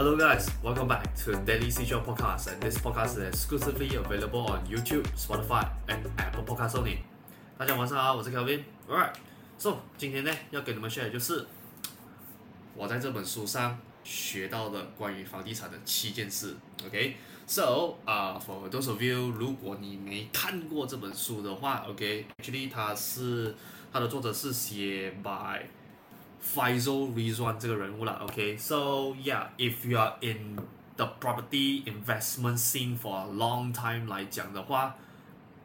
Hello guys, welcome back to Daily Seashore Podcast and this podcast is exclusively available on YouTube, Spotify and Apple Podcasts only. 大家晚上好，我是 Kelvin。Alright, so 今天呢要跟你们 share 的就是我在这本书上学到的关于房地产的七件事。OK, so 啊、for those of you，如果你没看过这本书的话，OK，actually，它是它的作者是写 by Faisal Rizwan 这个人物啦，OK，so、okay? yeah，if you are in the property investment scene for a long time 来讲的话，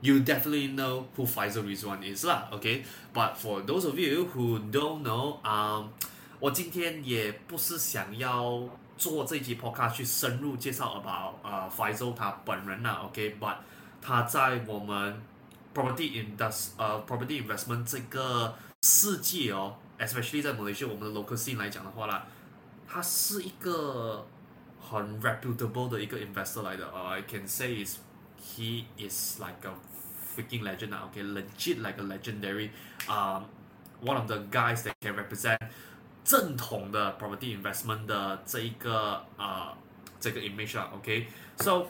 you definitely know who Faisal Rizwan is 啦，OK，but、okay? for those of you who don't know，啊、um,，我今天也不是想要做这集 podcast 去深入介绍 about 呃、uh, Faisal 他本人啦，OK，but、okay? 他在我们 property industry 呃 property investment 这个世界哦。 Especially 在 Malaysia 我们的 local scene 来讲的话啦，他是一个很 reputable 的一个 investor 来的。呃、，I can say is he is like a freaking legend 啊，OK legit like a legendary 啊、um, one of the guys that can represent 正统的 property investment 的这一个啊、uh, 这个 image 啊，OK so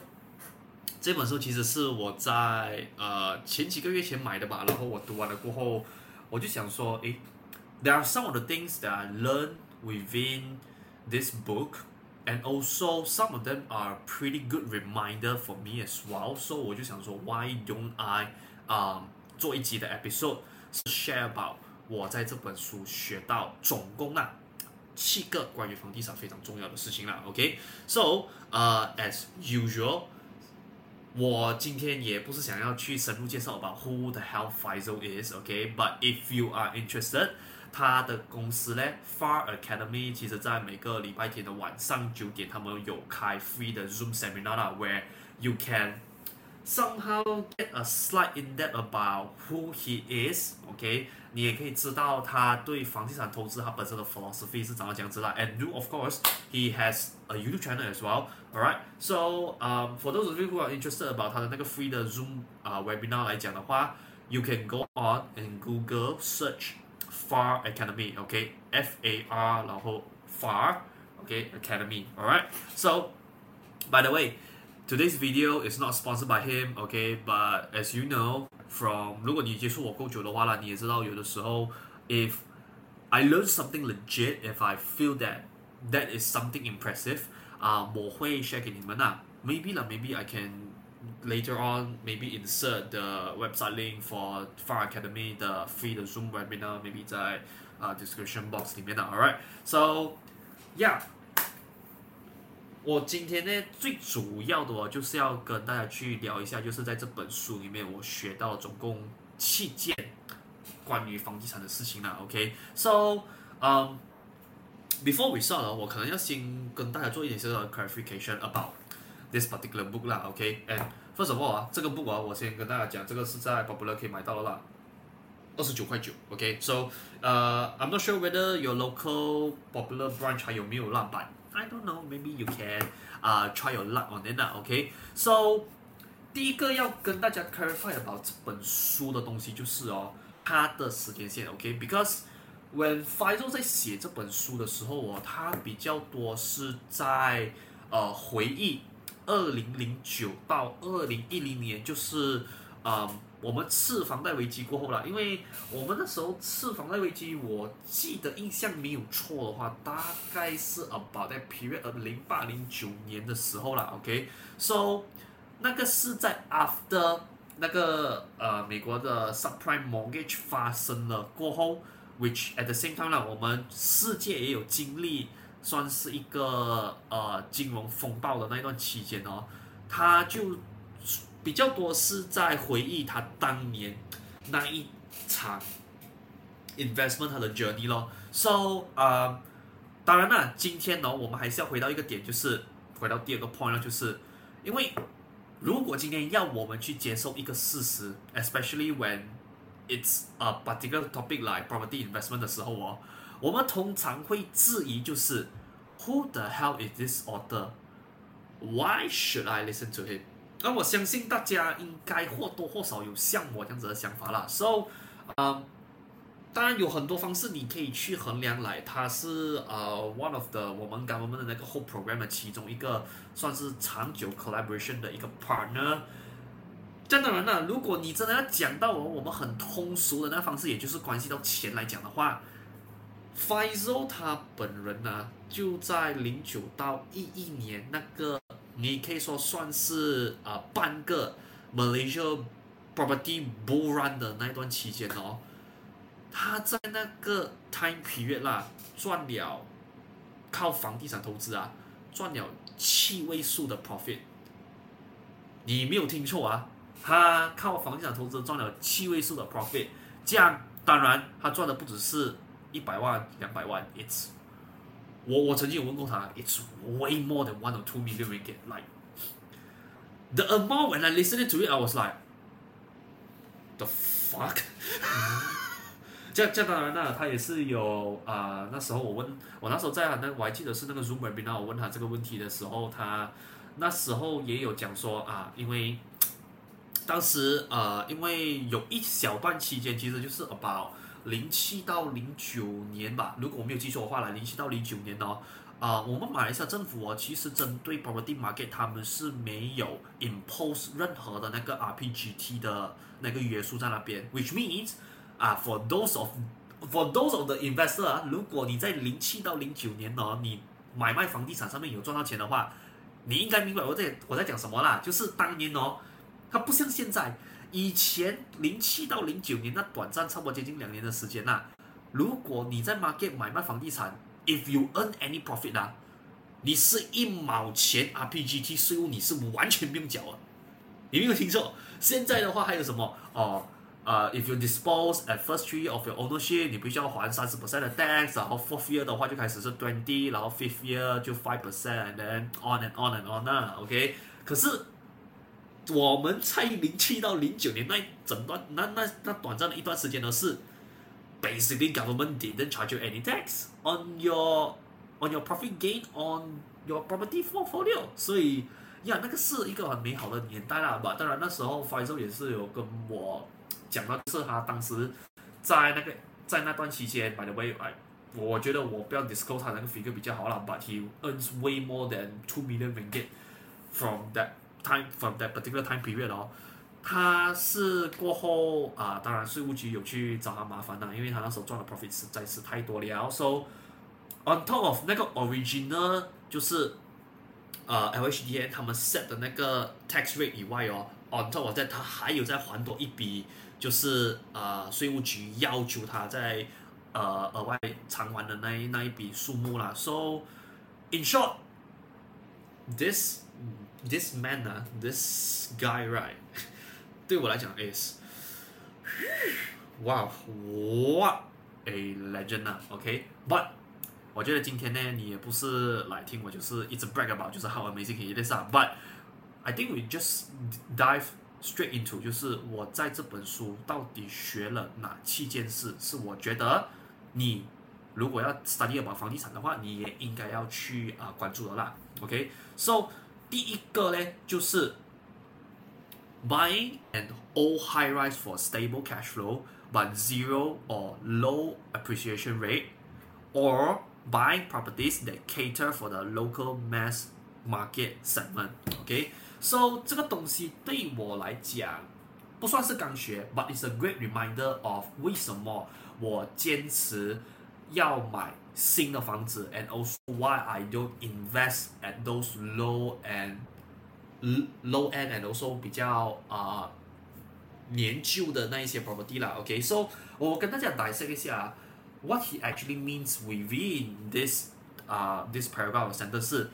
这本书其实是我在呃前几个月前买的吧，然后我读完了过后，我就想说，诶。there are some of the things that I learned within this book and also some of them are pretty good reminder for me as well so 我就想说 why don't I um 做一集的 episode share about 我在这本书学到总共啊七个关于房地产非常重要的事情啦 OK so uh as usual 我今天也不是想要去深入介绍 about who the hell Faisal is OK but if you are interested 他的公司呢，Far Academy，其实在每个礼拜天的晚上九点，他们有开 free 的 Zoom seminar 啦，where you can somehow get a slight in depth about who he is，OK，你也可以知道他对房地产投资他本身的 philosophy 是怎么样子啦。And do of course he has a YouTube channel as well，alright。So um for those of you who are interested about 他的那个 free 的 Zoom 啊 webinar 来讲的话，you can go on and Google search。 Far Academy，OK，F A R，然后 Far，OK，Academy，Alright。So by the way, today's video is not sponsored by him, okay? But as you know, from 如果你接触我够久的话啦，你也知道有的时候，if I learn something legit, if I feel that that is something impressive，啊、uh,，我会 share 给你们啦。Maybe 啦，maybe I can。 later on maybe insert the website link for Far Academy the free 的 Zoom webinar maybe 在啊、uh, description box 里面的，alright so yeah 我今天呢最主要的哦就是要跟大家去聊一下，就是在这本书里面我学到总共七件关于房地产的事情啦，OK so um before we start 我可能要先跟大家做一点小小的 clarification about this particular book 啦，OK，and first of all 啊，这个 book 啊，我先跟大家讲，这个是在 Popular 可以买到的啦，二十九块九，OK，so，呃、，I'm not sure whether your local Popular branch 还有没有啦，but I don't know，maybe you can 啊、try your luck on it 啦，OK，so，第一个要跟大家 clarify about 这本书的东西就是哦，它的时间线，OK，because、when Faisal 在写这本书的时候哦，他比较多是在呃回忆。二零零九到二零一零年，就是，啊、我们次房贷危机过后了。因为我们那时候次房贷危机，我记得印象没有错的话，大概是 about that period of 零八零九年的时候了。OK，so、那个是在 after 那个呃美国的 subprime mortgage 发生了过后，which at the same time 呢，我们世界也有经历。算是一个呃金融风暴的那一段期间哦，他就比较多是在回忆他当年那一场 investment 他的 journey 咯。So 啊、呃，当然了，今天呢，我们还是要回到一个点，就是回到第二个 point 就是因为如果今天要我们去接受一个事实，especially when it's a particular topic like property investment 的时候哦。我们通常会质疑，就是 Who the hell is this author? Why should I listen to him? 那我相信大家应该或多或少有像我这样子的想法啦。So，嗯，当然有很多方式你可以去衡量来，它是呃 one of the 我们 government 的那个 whole program 的其中一个算是长久 collaboration 的一个 partner。这样当然了，如果你真的要讲到我们很通俗的那个方式，也就是关系到钱来讲的话，Faisal 他本人呢就在零九到一一年那个，你可以说算是啊、半个 Malaysia property bull run 的那一段期间哦。他在那个 time period 啦，赚了靠房地产投资啊，赚了七位数的 profit。你没有听错啊，他靠房地产投资赚了七位数的 profit。这样当然他赚的不只是一百万、两百万，it's 我我曾经有问过他，it's way more than one or two million ringgit。Like the amount when I listened to it, I was like, the fuck。这这当然了，他也是有啊、呃。那时候我问我那时候在那我还记得是那个 Zoom webinar，我问他这个问题的时候，他那时候也有讲说啊，因为当时呃，因为有一小段期间，其实就是 about 零七到零九年吧，如果我没有记错的话，来零七到零九年哦，啊、我们马来西亚政府哦，其实针对 property market，他们是没有 impose 任何的那个 RPGT 的那个约束在那边，which means 啊，for those of for those of the investor，如果你在零七到零九年呢，你买卖房地产上面有赚到钱的话，你应该明白我在我在讲什么啦。就是当年哦，它不像现在，以前零七到零九年那短暂差不多接近两年的时间呐，如果你在 market 买卖房地产，if you earn any profit 啊，你是一毛钱 RPGT 税务你是完全不用缴啊，你没有听错。现在的话还有什么哦？呃、，if you dispose at first three of your ownership，你必须要还三十 percent 的 tax，然后 fourth year 的话就开始是 twenty，然后 fifth year 就 five percent，and then on and on and on 啦，OK。可是我们在零七到零九年那整段那那那短暂的一段时间呢，是 basically government didn't charge you any tax on your on your profit gain on your property portfolio，所以呀，那个是一个很美好的年代啦吧。当然那时候 Faisal 也是有跟我。讲到是他当时在那个在那段期间，by the way，哎，我觉得我不要 disclose 他那个 figure 比较好了，but he earns way more than two million ringgit from that time from that particular time period 哦。他是过后啊，当然税务局有去找他麻烦啦，因为他那时候赚的 profit 实在是太多了。So on top of 那个 original 就是呃 LHDN 他们 set 的那个 tax rate 以外哦，on top of that 他还有再还多一笔。就是呃，税务局要求他在呃额外偿还的那一那一笔数目啦。So in short this. this this man 啊，this guy right，对我来讲 is wow what a legend 啊，OK，but 我觉得今天呢，你也不是来听我就是一直 brag about 就是 how amazing he is 啊，but I think we just dive Straight into 就是我在这本书到底学了哪七件事，是我觉得你如果要 study about 房地产的话，你也应该要去啊、呃、关注的啦。OK，so、okay? 第一个呢就是 buying an old high rise for stable cash flow but zero or low appreciation rate, or buying properties that cater for the local mass market segment。OK。So 这个东西对我来讲不算是刚学，but it's a great reminder of 为什么我坚持要买 新的房子，and also why I don't invest at those low and low end and also 比较啊、呃、年旧的那一些 property 啦。OK，so、okay? 我跟大家解释一下，what he actually means within this 啊、uh, this paragraph sentence 是，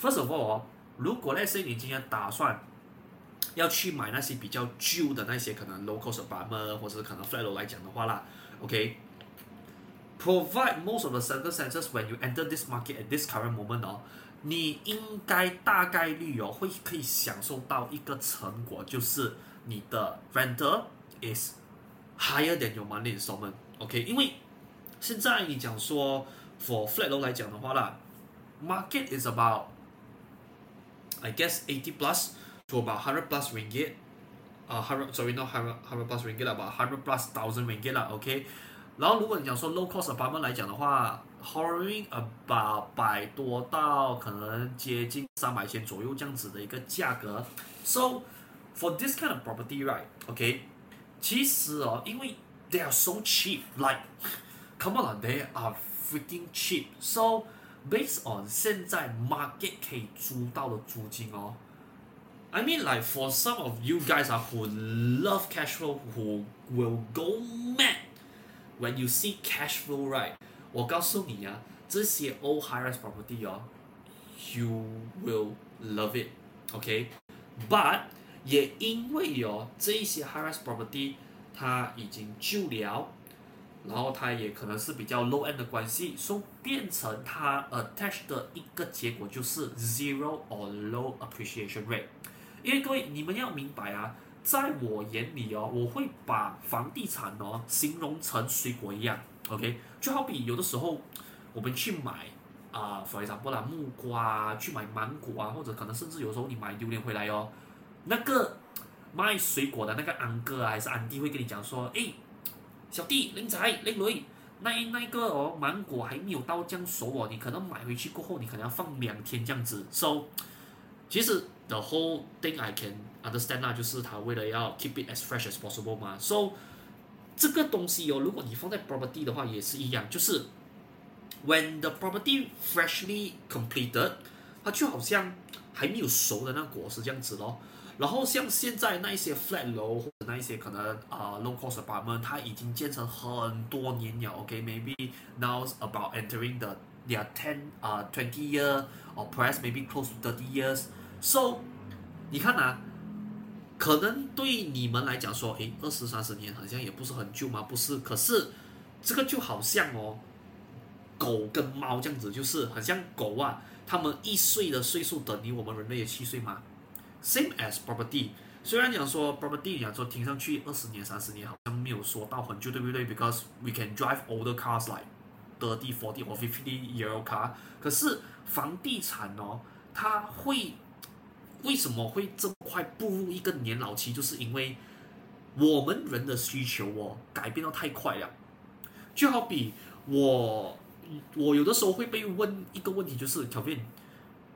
first of all。如果那些你今天打算要去买那些比较旧的那些可能 local apartment 或者是可能 flat 楼来讲的话啦 ，OK，provide most of the circumstances when you enter this market at this current moment 哦，你应该大概率哦会可以享受到一个成果，就是你的 rental is higher than your monthly installment，OK，因为现在你讲说 for flat 楼来讲的话啦，market is about I guess eighty plus to about hundred plus ringgit，啊、uh, hundred sorry not hundred hundred plus ringgit 啦，about hundred plus thousand ringgit 啦，OK， 然后如果你讲说 low cost apartment 来讲的话，hovering about 百多到可能接近三百千左右这样子的一个价格。So for this kind of property, right? OK，其实哦，因为 they are so cheap, like come on, they are freaking cheap. So based on 现在 market 可以租到的租金哦。I mean, like for some of you guys are who love cash flow, who will go mad when you see cash flow, right? 我告诉你啊，这些 old high-rise property 哦，you will love it, okay? But 也因为哦，这一些 high-rise property 它已经旧了，然后它也可能是比较 low end 的关系，所以变成它 attach 的一个结果就是 zero or low appreciation rate。因为各位，你们要明白啊， 在我眼里哦，我会把房地产哦形容成水果一样，OK？就好比有的时候我们去买啊，for example 啦，木瓜啊，去买芒果啊，或者可能甚至有时候你买榴莲回来哦，那个卖水果的那个安哥啊，还是安弟会跟你讲说，诶，小弟、靓仔、靓女，那那个哦芒果还没有到这样熟哦，你可能买回去过后，你可能要放两天这样子，so 其实。The whole thing I can understand 啊，就是他为了要 keep it as fresh as possible 嘛。So 这个东西哦，如果你放在 property 的话也是一样，就是 when the property freshly completed，它就好像还没有熟的那果实这样子咯。然后像现在那一些 flat 楼或者那一些可能啊、low cost apartment，它已经建成很多年了。OK，maybe、now about entering the their ten 啊、twenty year or perhaps maybe close to thirty years。So，你看啊，可能对你们来讲说，诶，二十三十年好像也不是很旧嘛，不是？可是这个就好像哦，狗跟猫这样子，就是很像狗啊，它们一岁的岁数等于我们人类的七岁嘛。Same as property，虽然讲说 property，讲说听上去二十年、三十年好像没有说到很旧，对不对？Because we can drive older cars like thirty, forty or fifty year old car，可是房地产哦，它会。为什么会这么快步入一个年老期？就是因为我们人的需求哦改变得太快了。就好比我，我有的时候会被问一个问题，就是 Kevin，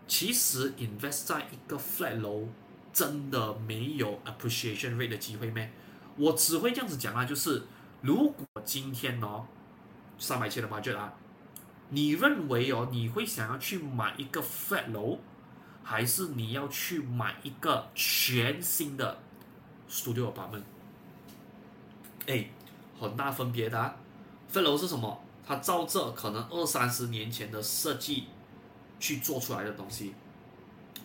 其实 invest 在一个 flat 楼真的没有 appreciation rate 的机会咩？我只会这样子讲啊，就是如果今天哦三百千的 budget 啊，你认为哦你会想要去买一个 flat 楼？还是你要去买一个全新的 studio apartment？哎，很大分别的啊。flat 楼是什么？它照着可能二三十年前的设计去做出来的东西。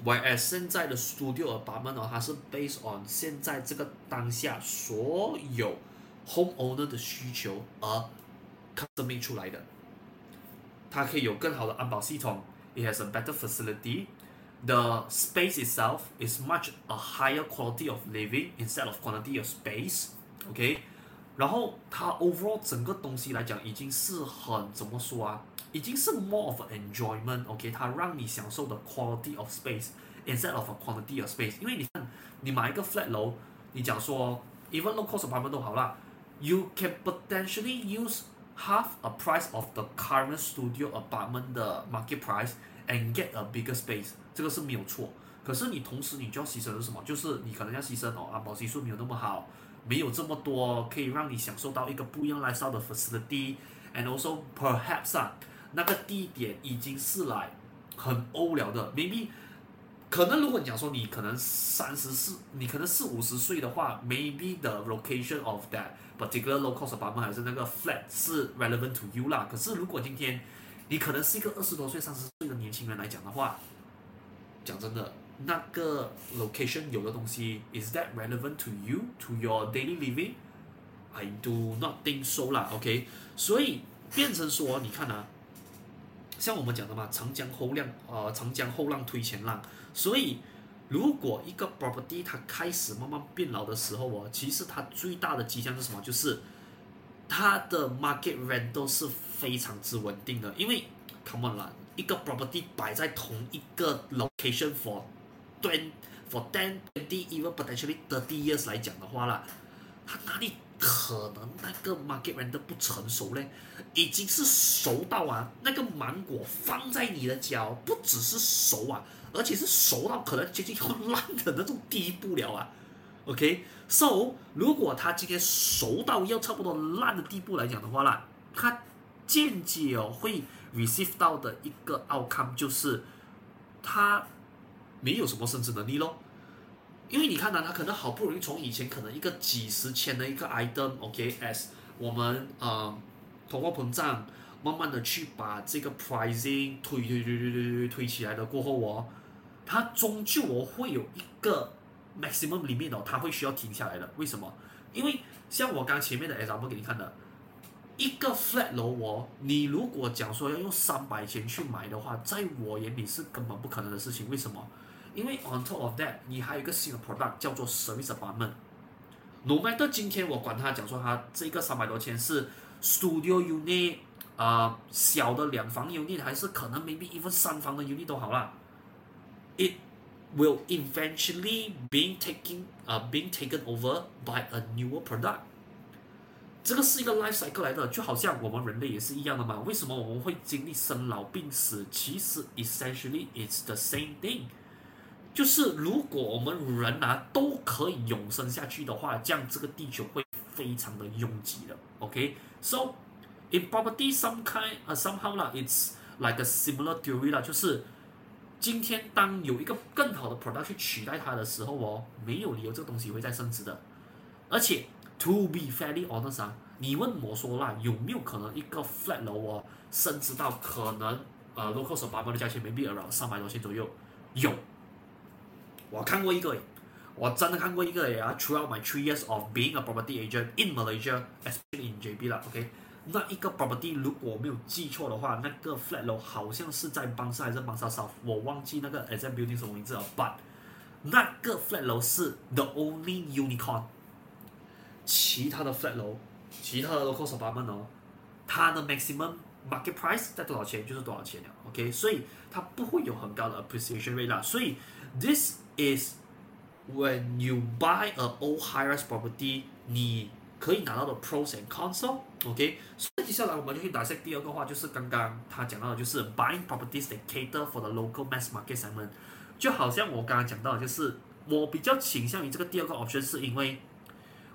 ys 现在的 studio apartment 呢，它是 based on 现在这个当下所有 homeowner 的需求而 custom 出来的。它可以有更好的安保系统，it has a better facility。The space itself is much a higher quality of living instead of quantity of space, OK？然后它 overall 整个东西来讲已经是很怎么说啊？已经是 more of an enjoyment，OK？它让你享受的 quality of space instead of a quantity of space。因为你看，你买一个 flat 楼，你讲说 even low cost apartment 都好啦，you can potentially use half a price of the current studio apartment 的 market price and get a bigger space。 这个是没有错，可是你同时你就要牺牲的是什么？就是你可能要牺牲哦，安保系数没有那么好，没有这么多可以让你享受到一个不一样 lifestyle 的 facility，and also perhaps 啊，那个地点已经是来很 old 了的，maybe 可能如果你讲说你可能三十四，你可能四五十岁的话，maybe the location of that particular low cost apartment 还是那个 flat 是 relevant to you 啦。可是如果今天你可能是一个二十多岁、三十岁的年轻人来讲的话，讲真的，那个 location 有的东西，is that relevant to you to your daily living? I do not think so 啦，OK？所以变成说，你看啊，像我们讲的嘛，长江后浪，呃，长江后浪推前浪。所以如果一个 property 它开始慢慢变老的时候哦，其实它最大的迹象是什么？就是它的 market rent 都是非常之稳定的，因为 come on 啦。一个 property 摆在同一个 location for ten for ten twenty even potentially thirty years 来讲的话啦，它哪里可能那个 market rent 不成熟嘞，已经是熟到啊，那个芒果放在你的脚，不只是熟啊，而且是熟到可能接近要烂的那种地步了啊。OK，so 如果它今天熟到要差不多烂的地步来讲的话啦，它间接哦会 receive 到的一个 outcome 就是它没有什么生殖能力咯。因为你看呢，他可能好不容易从以前可能一个几十千的一个 item，OK，as 我们呃通货膨胀，慢慢的去把这个 pricing 推推推推推推推起来的过后哦，它终究我会有一个 maximum limit 哦，它会需要停下来的。为什么？因为像我刚前面的 example 给你看的，一个 flat 楼哦，你如果讲说要用三百钱去买的话，在我眼里是根本不可能的事情。为什么？因为 on top of that，你还有一个新的 product 叫做 service apartment。No matter 今天我管他讲说他这个三百多钱是 studio unit 啊、呃，小的两房 unit 还是可能 maybe even 三房的 unit 都好啦。It will eventually being taking 啊、being taken over by a newer product。这个是一个 life cycle 来的，就好像我们人类也是一样的嘛。为什么我们会经历生老病死？其实 essentially it's the same thing。就是如果我们人啊都可以永生下去的话，这样这个地球会非常的拥挤的。OK，so in property some kind 啊 somehow 啦，it's like a similar theory 啦，就是今天当有一个更好的 product 去取代它的时候哦，没有理由这个东西会再升值的。而且 to be fairly honest 啊，你问我说啦，有没有可能一个 flat 楼哦升值到可能呃 low cost apartment 的价钱 maybe around 三百多千左右？有。我看过一个，我真的看过一个呀。Throughout my three years of being a property agent in Malaysia, especially in JB 啦，OK，那一个 property 如果我没有记错的话，那个 flat 楼好像是在 bangsa 还是 bangsa South，我忘记那个 exact building 什么名字了。But 那个 flat 楼是 the only unicorn，其他的 flat 楼，其他的 local apartment 哦，它的 maximum market price 在多少钱就是多少钱了，OK，所以它不会有很高的 appreciation rate 啦，所以 this is when you buy a old high-rise property，你可以拿到的 pros and cons，OK？所以接下来我们就去打下第二个话，就是刚刚他讲到的，就是 buying properties that cater for the local mass market segment。就好像我刚刚讲到，就是我比较倾向于这个第二个 option，是因为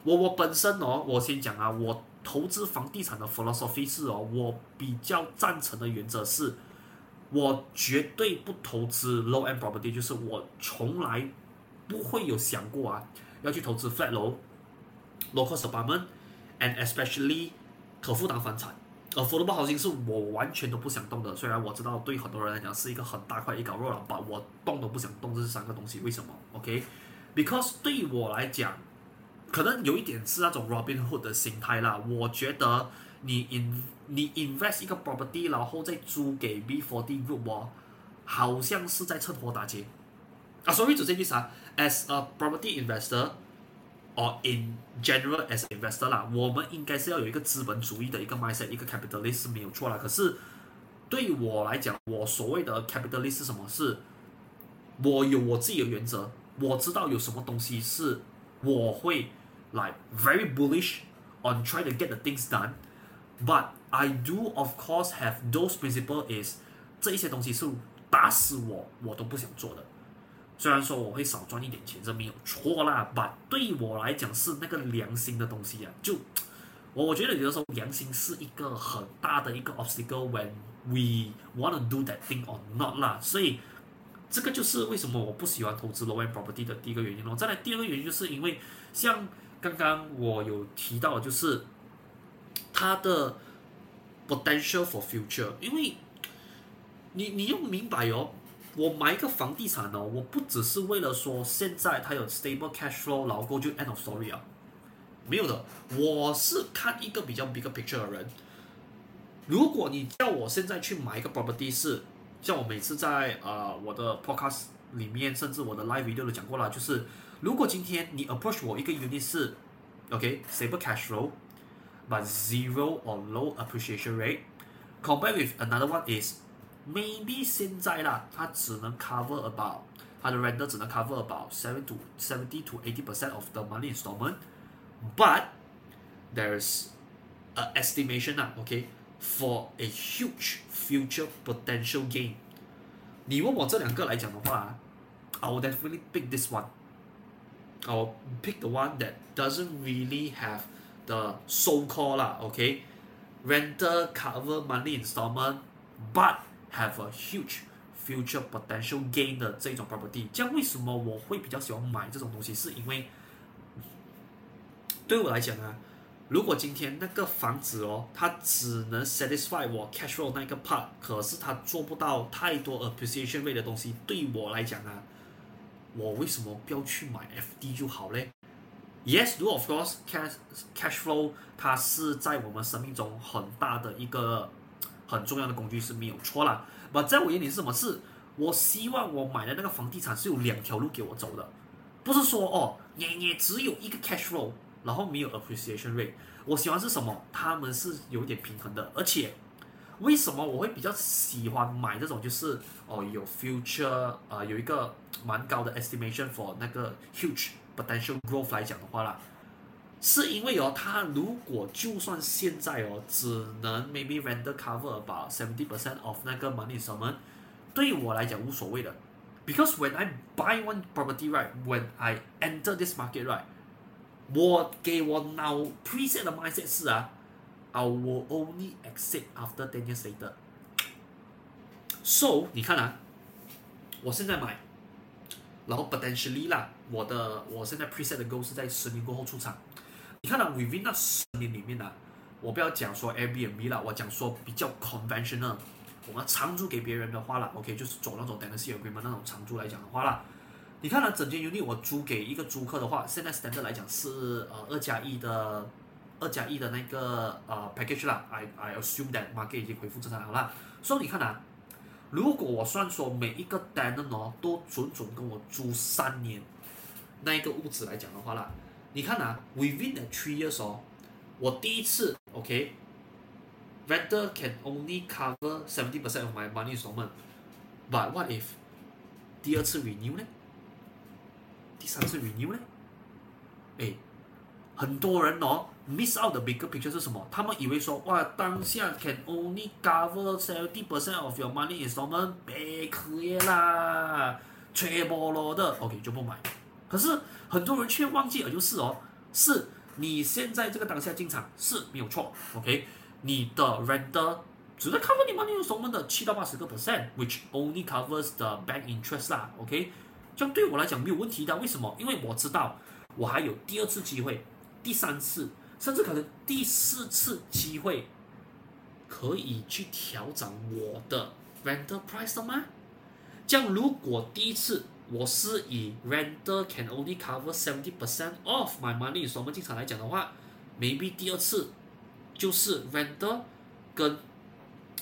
我我本身哦，我先讲啊，我投资房地产的 philosophy 是哦，我比较赞成的原则是。我绝对不投资 low end property，就是我从来不会有想过啊，要去投资 flat 楼，low cost apartment，and especially 可负担房产，affordable housing 是我完全都不想动的。虽然我知道对很多人来讲是一个很大块一搞肉了，但我动都不想动这三个东西。为什么？OK，because、对我来讲，可能有一点是那种 Robin Hood 的心态啦。我觉得。你 in 你 invest 一个 property，然后再租给 B40 group 哦，好像是在趁火打劫啊。所以这意思啊，as a property investor or in general as investor 啦，我们应该是要有一个资本主义的一个 mindset，一个 capitalist 是没有错啦。可是对于我来讲，我所谓的 capitalist 是什么？是，我有我自己的原则，我知道有什么东西是我会 like very bullish on trying to get the things done。But I do of course have those principle is 这一些东西是打死我我都不想做的。虽然说我会少赚一点钱，这没有错啦。But 对于我来讲是那个良心的东西呀、啊。就我我觉得有的时候良心是一个很大的一个 obstacle when we want to do that thing or not 啦。所以这个就是为什么我不喜欢投资 low end property 的第一个原因咯。再来第二个原因就是因为像 刚刚我有提到就是。它的 potential for future，因为你你要明白哦，我买一个房地产哦，我不只是为了说现在它有 stable cash flow，然后就 end of story 啊，没有的，我是看一个比较 big picture 的人。如果你叫我现在去买一个 property，是像我每次在啊、我的 podcast 里面，甚至我的 live video 都讲过了，就是如果今天你 approach 我一个 unit 是 OK stable cash flow。But zero or low appreciation rate, compared with another one is maybe 现在啦，它只能 cover about 它的 render 只能 cover about seven to seventy to eighty percent of the monthly installment. But there's a estimation 啊，OK for a huge future potential gain。你问我这两个来讲的话，I will definitely pick this one。 I will pick the one that doesn't really have the so-called 啦，OK，rental cover monthly installment，but have a huge future potential gain 的这种 property。这样为什么我会比较喜欢买这种东西？是因为对我来讲啊，如果今天那个房子哦，它只能 satisfy 我 cash flow 那个 part，可是它做不到太多 appreciation rate 的东西，对我来讲啊， 我为什么不要去买 FD 就好嘞？Yes, do of course, cash cash flow 它是在我们生命中很大的一个很重要的工具是没有错啦。那在我眼里是什么？是我希望我买的那个房地产是有两条路给我走的，不是说哦，也也只有一个 cash flow。然后没有 appreciation rate，我喜欢是什么？他们是有点平衡的，而且为什么我会比较喜欢买这种？就是哦，有 future 啊、呃，有一个蛮高的 estimation for 那个 huge potential growth 来讲的话啦，是因为哦，它如果就算现在哦，只能 maybe render cover about seventy percent of 那个 money 什么对我来讲无所谓的，because when I buy one property right，when I enter this market right。我给我脑 preset 的 mindset 是啊，I will only exit after ten years later。So 你看啊，我现在买，然后 potentially 啦，我的我现在 preset 的 goal 是在十年过后出场。你看啊，within 那十年里面呢、啊，我不要讲说 Airbnb 啦，我讲说比较 conventional，我们长租给别人的话啦，OK，就是走那种 tenancy agreement 那种长租来讲的话啦。你看了整间 unit 我租给一个租客的话，现在 standard 来讲是呃二加一的二加一的那个呃 package 啦。I I assume that market 已经恢复正常好了。所以你看啊，如果我算说每一个 tenant 哦都准准跟我租三年，那一个屋子来讲的话啦，你看啊，within the three years 哦，我第一次 OK，renter can only cover seventy percent of my money installment，but what if 第二次 renew 呢？第三次 renew 呢？哎，很多人哦，miss out the bigger picture 是什么？他们以为说，哇，当下 can only cover seventy percent of your money installment，别可以啦，吹波罗的，OK 就不买。可是很多人却忘记了，就是哦，是你现在这个当下进场是没有错，OK，你的 renter 只能 cover 你 money instalment 的七到八十个 percent，which only covers the bank interest 啦，OK。这样对我来讲没有问题的，为什么？因为我知道我还有第二次机会、第三次，甚至可能第四次机会，可以去调整我的 renter price 吗？这样如果第一次我是以 renter can only cover seventy percent of my money，所以我们经常来讲的话，maybe 第二次就是 renter 跟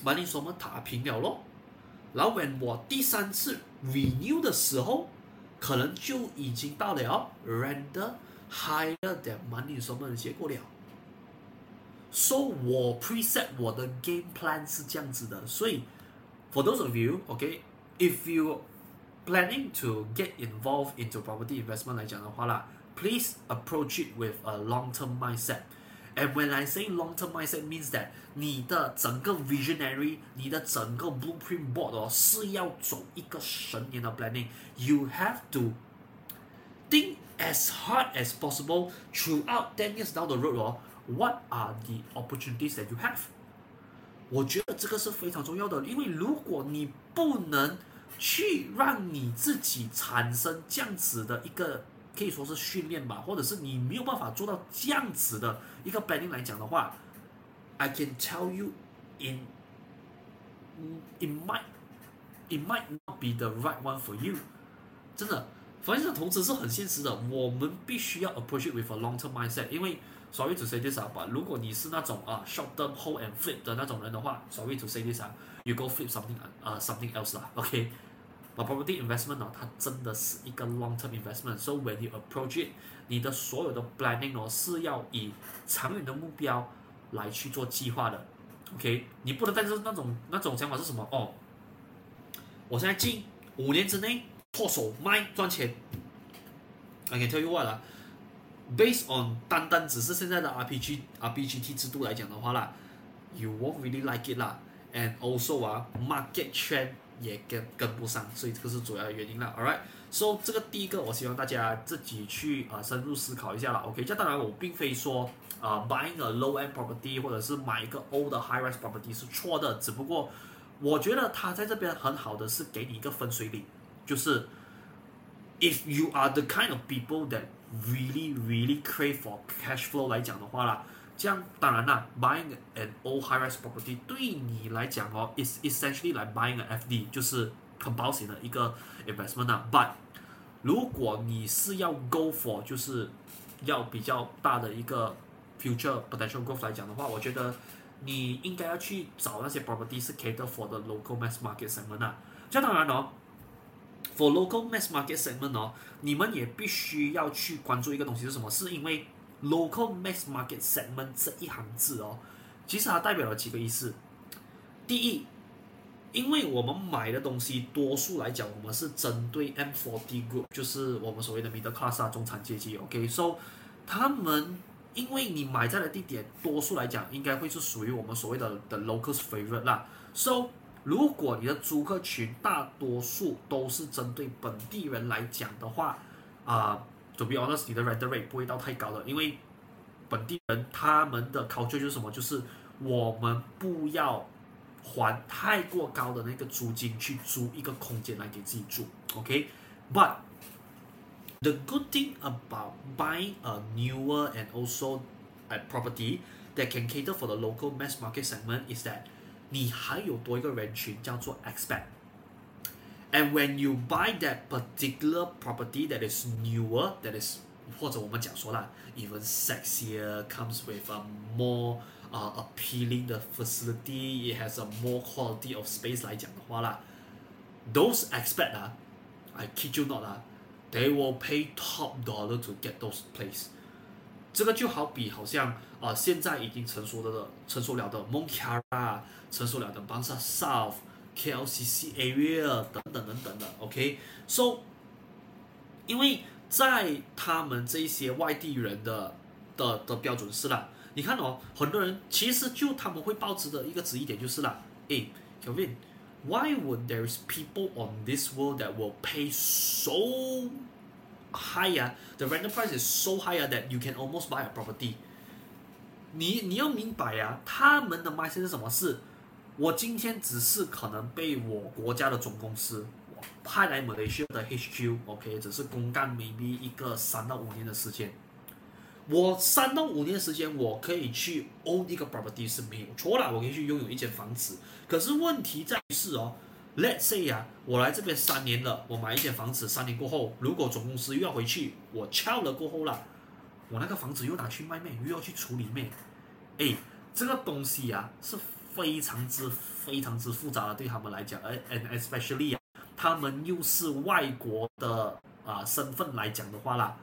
money 所我们打平了咯。然后 when 我第三次 renew 的时候，可能就已经到了 render higher than money installment 的结果了。So 我 preset 我的 game plan 是这样子的，所以 for those of you，OK，if you planning to get involved into property investment 来讲的话啦，please approach it with a long-term mindset。And when I say long-term mindset means that 你的整个 visionary，你的整个 blueprint board 哦，是要走一个十年的 planning。You have to think as hard as possible throughout ten years down the road 哦，what are the opportunities that you have？我觉得这个是非常重要的，因为如果你不能去让你自己产生这样子的一个。可以说是训练吧，或者是你没有办法做到这样子的一个 planning 来讲的话，I can tell you in it might it might not be the right one for you。真的， 房地产投资是很现实的，我们必须要 approach it with a long term mindset。因为 sorry to say this 啊，如果你是那种啊 short term hold and flip 的那种人的话，sorry to say this 啊，you go flip something 啊、uh, something else 啦，OK。把 property investment 哦，它真的是一个 long term investment。So when you approach it，你的所有的 planning 哦是要以长远的目标来去做计划的。OK，你不能带着那种那种想法是什么？哦，我现在进五年之内脱手卖赚钱。I can tell you what 啦 based on 单单只是现在的 RPG RPGT 制度来讲的话啦，you won't really like it 啦，and also 啊，market trend 也跟跟不上，所以这个是主要的原因啦。All right，so 这个第一个，我希望大家自己去啊、深入思考一下啦。OK，这当然我并非说啊、buying a low end property 或者是买一个 old high rise property 是错的，只不过我觉得它在这边很好的是给你一个分水岭，就是 if you are the kind of people that really really crave for cash flow 来讲的话啦，这样当然啦，buying an old high rise property 对你来讲哦，is essentially like buying an FD，就是很保险的一个 investment 啊。But 如果你是要 go for 就是要比较大的一个 future potential growth 来讲的话，我觉得你应该要去找那些 property 是 cater for the local mass market segment 啊。这样当然哦。 For local mass market segment 哦，你们也必须要去关注一个东西是什么？是因为 local mass market segment 这一行字哦，其实它代表了几个意思。第一，因为我们买的东西多数来讲，我们是针对 M40 group，就是我们所谓的 middle class，中产阶级。OK，so 他们因为你买在的地点，多数来讲应该会是属于我们所谓的的 locals favorite 啦。So 如果你的租客群大多数都是针对本地人来讲的话，啊、呃，to be honest，你的 rental rate 不会到太高的，因为本地人他们的 culture 就是什么？就是我们不要还太过高的那个租金去租一个空间来给自己住，OK？But the good thing about buying a newer and also a property that can cater for the local mass market segment is that 你还有多一个人群叫做 expat，and when you buy that particular property that is newer, that is 或者我们讲说啦，even sexier, comes with a more 啊、uh, appealing 的 facility, it has a more quality of space 来讲的话啦，those expat 啊，I kid you not 啊，they will pay top dollar to get those place。这个就好比好像啊、 呃，现在已经成熟的成熟了的 Monkara，成熟了的 Bangsa South、KLCC area 等等等等的，OK，so，、因为在他们这些外地人的的的标准是啦，你看哦，很多人其实就他们会抱持的一个质疑点就是啦，诶，Kevin，why would there is people on this world that will pay so higher, the rental price is so higher that you can almost buy a property 你。你要明白啊，他们的 mindset 是什么？是，我今天只是可能被我国家的总公司派来马来西亚的 HQ，OK，、只是公干 maybe 一个三到五年的时间。我三到五年时间，我可以去 own 一个 property 是没有错啦，我可以去拥有一间房子。可是问题在于是哦。Let's say 呀、啊，我来这边三年了，我买一间房子，三年过后，如果总公司又要回去，我敲了过后了，我那个房子又拿去卖卖，又要去处理卖，哎，这个东西呀、啊、是非常之非常之复杂的，对他们来讲，而 and especially 啊，他们又是外国的啊、身份来讲的话啦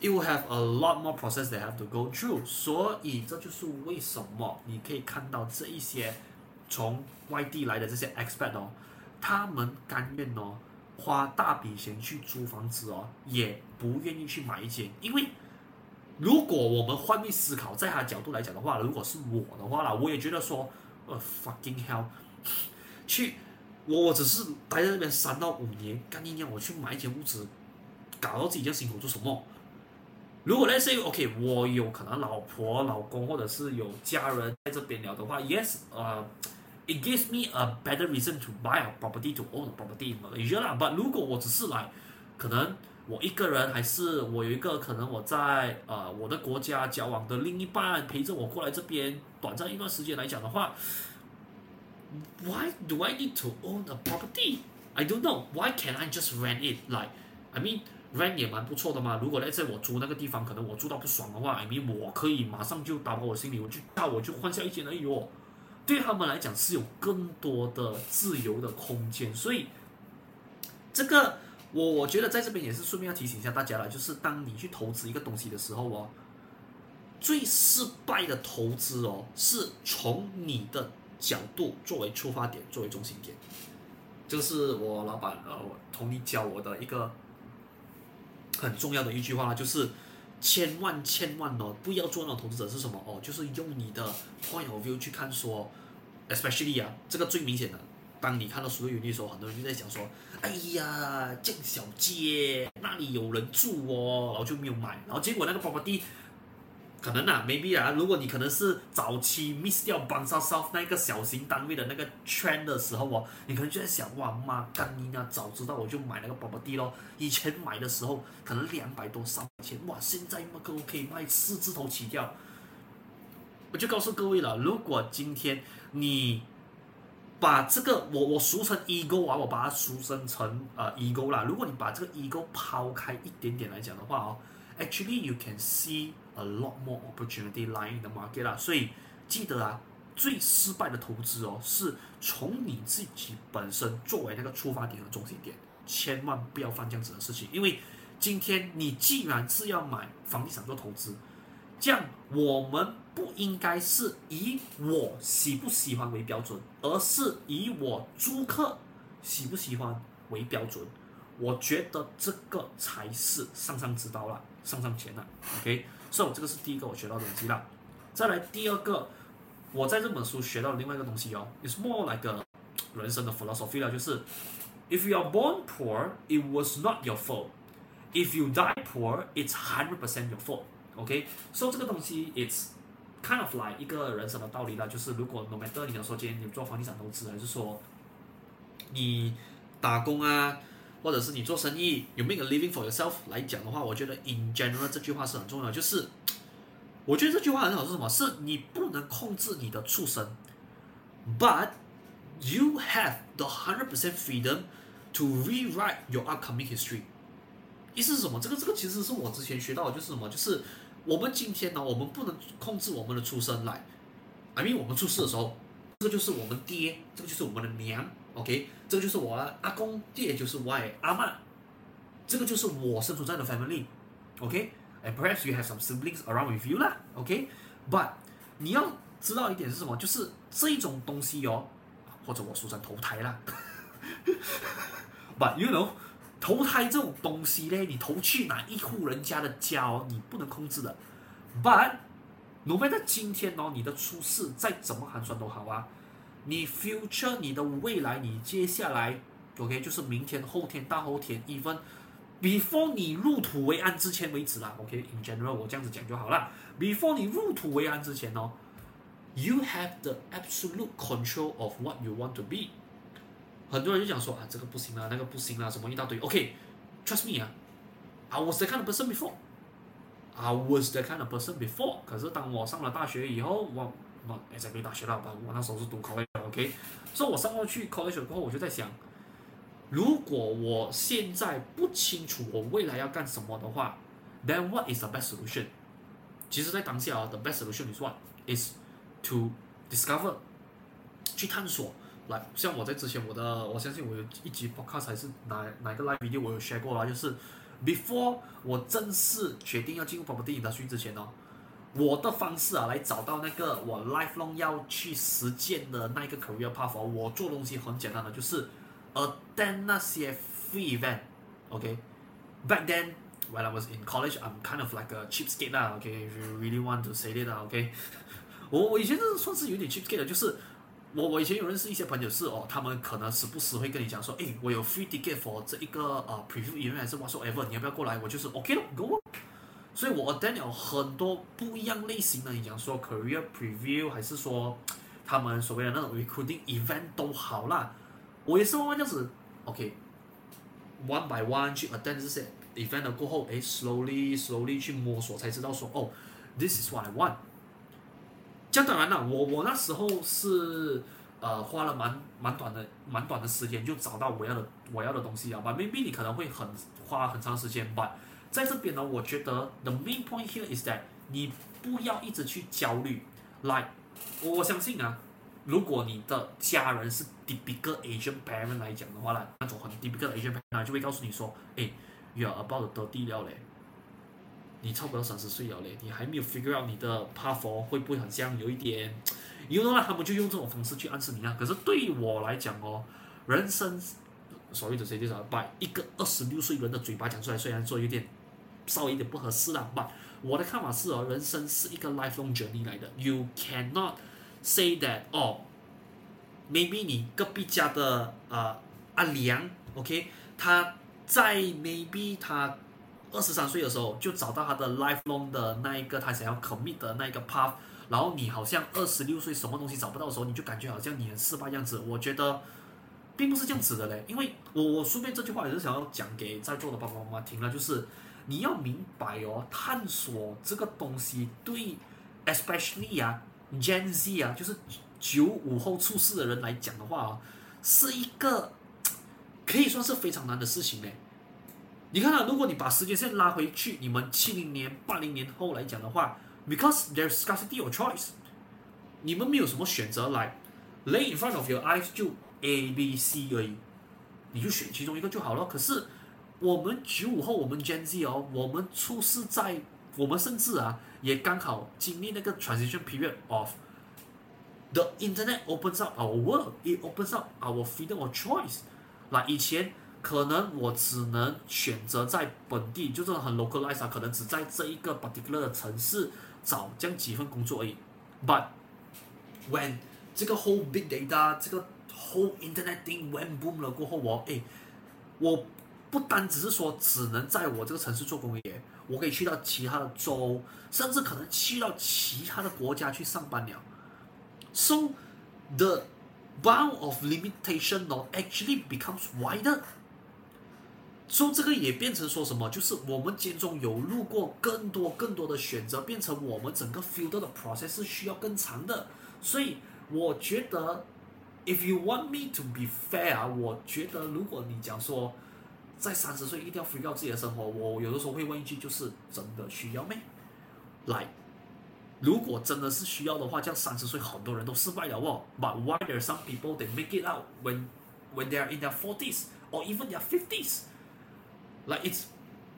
，it will have a lot more process they have to go through，所以这就是为什么你可以看到这一些。从外地来的这些 expat 哦，他们甘愿哦花大笔钱去租房子哦，也不愿意去买一间，因为如果我们换位思考，在他角度来讲的话，如果是我的话啦，我也觉得说，呃，fucking hell，去我只是待在那边三到五年，干你娘，我去买一间屋子，搞到自己这样辛苦做什么？如果 let's say OK，我有可能老婆、老公或者是有家人在这边聊的话，yes，呃。It gives me a better reason to buy a property to own a property in Malaysia 啦。But 如果我只是来，可能我一个人，还是我有一个可能我在呃我的国家交往的另一半陪着我过来这边短暂一段时间来讲的话，Why do I need to own a property? I don't know. Why can't I just rent it? Like, I mean, rent 也蛮不错的嘛。如果在我租那个地方，可能我住到不爽的话，I mean 我可以马上就打包我行李，我就那我就换下一间而已哦。对他们来讲是有更多的自由的空间，所以这个我我觉得在这边也是顺便要提醒一下大家了，就是当你去投资一个东西的时候哦，最失败的投资哦，是从你的角度作为出发点，作为中心点，这个是我老板呃，同你教我的一个很重要的一句话，就是千万千万哦，不要做那种投资者是什么哦？就是用你的 point of view 去看说，especially 啊，这个最明显的，当你看到所有的时候，很多人就在讲说，哎呀，这小街那里有人住哦，然后就没有买，然后结果那个 property。可能啊，maybe 啊，如果你可能是早期 miss 掉 b a n s a South 那个小型单位的那个 trend 的时候哦，你可能就在想，哇妈干你娘，早知道我就买那个 property 咯。以前买的时候可能两百多三百钱，哇，现在那个可以卖四字头起跳。我就告诉各位了，如果今天你把这个我我俗称 ego 啊，我把它俗称成呃 ego 啦，如果你把这个 ego 抛开一点点来讲的话哦，actually you can see。A lot more opportunity lying in the market 啦，所以记得啊，最失败的投资哦，是从你自己本身作为那个出发点和中心点，千万不要犯这样子的事情。因为今天你既然是要买房地产做投资，这样我们不应该是以我喜不喜欢为标准，而是以我租客喜不喜欢为标准。我觉得这个才是上上之道了，上上签了，OK。So 这个是第一个我学到的东西了，再来第二个，我在这本书学到另外一个东西哦，It's more like a 人生的 philosophy 啦，就是 If you are born poor, it was not your fault. If you die poor, it's hundred percent your fault. OK，So 这个东西 It's kind of like 一个人生的道理啦，就是如果 no matter 你要说今天你做房地产投资，还是说你打工啊。或者是你做生意有 make a living for yourself 来讲的话，我觉得 in general 这句话是很重要的。就是我觉得这句话很好是什么？是你不能控制你的出身，but you have the hundred percent freedom to rewrite your upcoming history。意思是什么？这个这个其实是我之前学到的，就是什么？就是我们今天呢，我们不能控制我们的出身来，I mean 我们出世的时候，这个就是我们爹，这个就是我们的娘。OK，这个就是我阿公，这也就是我阿妈，这个就是我生存在的 family，OK，and perhaps you have some siblings around with you 啦，OK，but 你要知道一点是什么？就是这种东西哦，或者我俗称投胎啦，but you know，投胎这种东西呢，你投去哪一户人家的家哦，你不能控制的，but no matter 今天哦，你的出世再怎么寒酸都好啊。你 future 你的未来，你接下来，OK，就是明天、后天、大后天，even before 你入土为安之前为止啦，OK，in general 我这样子讲就好了。before 你入土为安之前哦，you have the absolute control of what you want to be。很多人就讲说啊，这个不行啊，那个不行啊，什么一大堆。OK，trust me 啊，I was the kind of person before。I was the kind of person before。可是当我上了大学以后，我。我也在没大学了吧？我那时候是读 college，OK。所以，我上过去 college 过后，我就在想，如果我现在不清楚我未来要干什么的话，then what is the best solution？其实，在当下啊，the best solution is what is to discover，去探索。来，像我在之前我的，我相信我有一集 podcast 还是哪哪个 live video 我有 share 过啦，就是 before 我正式决定要进入 property 领达区之前呢。我的方式啊，来找到那个我 lifelong 要去实践的那一个 career path。我做东西很简单的，就是 attend 那些 free event。OK，back then when I was in college, I'm kind of like a cheapskate 啦。OK，if you really want to say it 啦，OK。我我以前是算是有点 cheapskate 的，就是我我以前有认识一些朋友是哦，他们可能时不时会跟你讲说，诶，我有 free ticket for 这一个呃 preview event 还是 whatsoever，你要不要过来？我就是 OK 了，go。所以我 attend 了很多不一样类型的，你讲说 career preview 还是说他们所谓的那种 recruiting event 都好啦，我也是慢慢这样子，OK，one by one 去 attend 这些 event 了过后，诶，slowly slowly 去摸索才知道说，哦，this is what I want。这当然了，我我那时候是呃花了蛮蛮短的蛮短的时间就找到我要的我要的东西啊，but maybe 你可能会很花很长时间，but 在这边呢，我觉得 the main point here is that 你不要一直去焦虑。Like，我相信啊，如果你的家人是 typical Asian parent 来讲的话呢，那种很 typical Asian parent 就会告诉你说，哎，you are about to 30了嘞，你差不多三十岁了嘞，你还没有 figure out 你的 path 会不会很像有一点，有的话他们就用这种方式去暗示你啊。可是对于我来讲哦，人生所谓的 say this 把一个二十六岁人的嘴巴讲出来，虽然说有点。稍微有点不合适了。But 我的看法是哦，人生是一个 lifelong journey 来的，You cannot say that 哦，maybe 你隔壁家的呃阿良，OK，他在 maybe 他二十三岁的时候就找到他的 lifelong 的那一个他想要 commit 的那一个 path，然后你好像二十六岁什么东西找不到的时候，你就感觉好像你很失败样子。我觉得并不是这样子的嘞，因为我我顺便这句话也是想要讲给在座的爸爸妈妈听了，就是。你要明白哦，探索这个东西对，especially 啊，Gen Z 啊，就是九五后出世的人来讲的话啊，是一个 可以算是非常难的事情呢。你看啊，如果你把时间线拉回去，你们七零年、八零年后来讲的话，because there's scarcity of choice，你们没有什么选择来，lay in front of your eyes 就 A、B、C 而已，你就选其中一个就好了。可是。我们九五后，我们 Gen Z 哦，我们出世在，我们甚至啊，也刚好经历那个 transition period of the internet opens up our world, it opens up our freedom of choice。那以前可能我只能选择在本地，就是很 localized，可能只在这一个 particular 的城市找这样几份工作而已。But when 这个 whole big data，这个 whole internet thing went boom 了过后，我诶，我。不单只是说只能在我这个城市做工业，我可以去到其他的州，甚至可能去到其他的国家去上班了。So the bound of limitation 呢 actually becomes wider。所以这个也变成说什么？就是我们间中有路过更多更多的选择，变成我们整个 filter 的 process 是需要更长的。所以我觉得，if you want me to be fair，我觉得如果你讲说。在三十岁一定要 free 掉自己的生活，我有的时候会问一句，就是真的需要没？来，如果真的是需要的话，这样三十岁很多人都失败了哦。But why there are some people they make it out when when they are in their forties or even their fifties? Like it's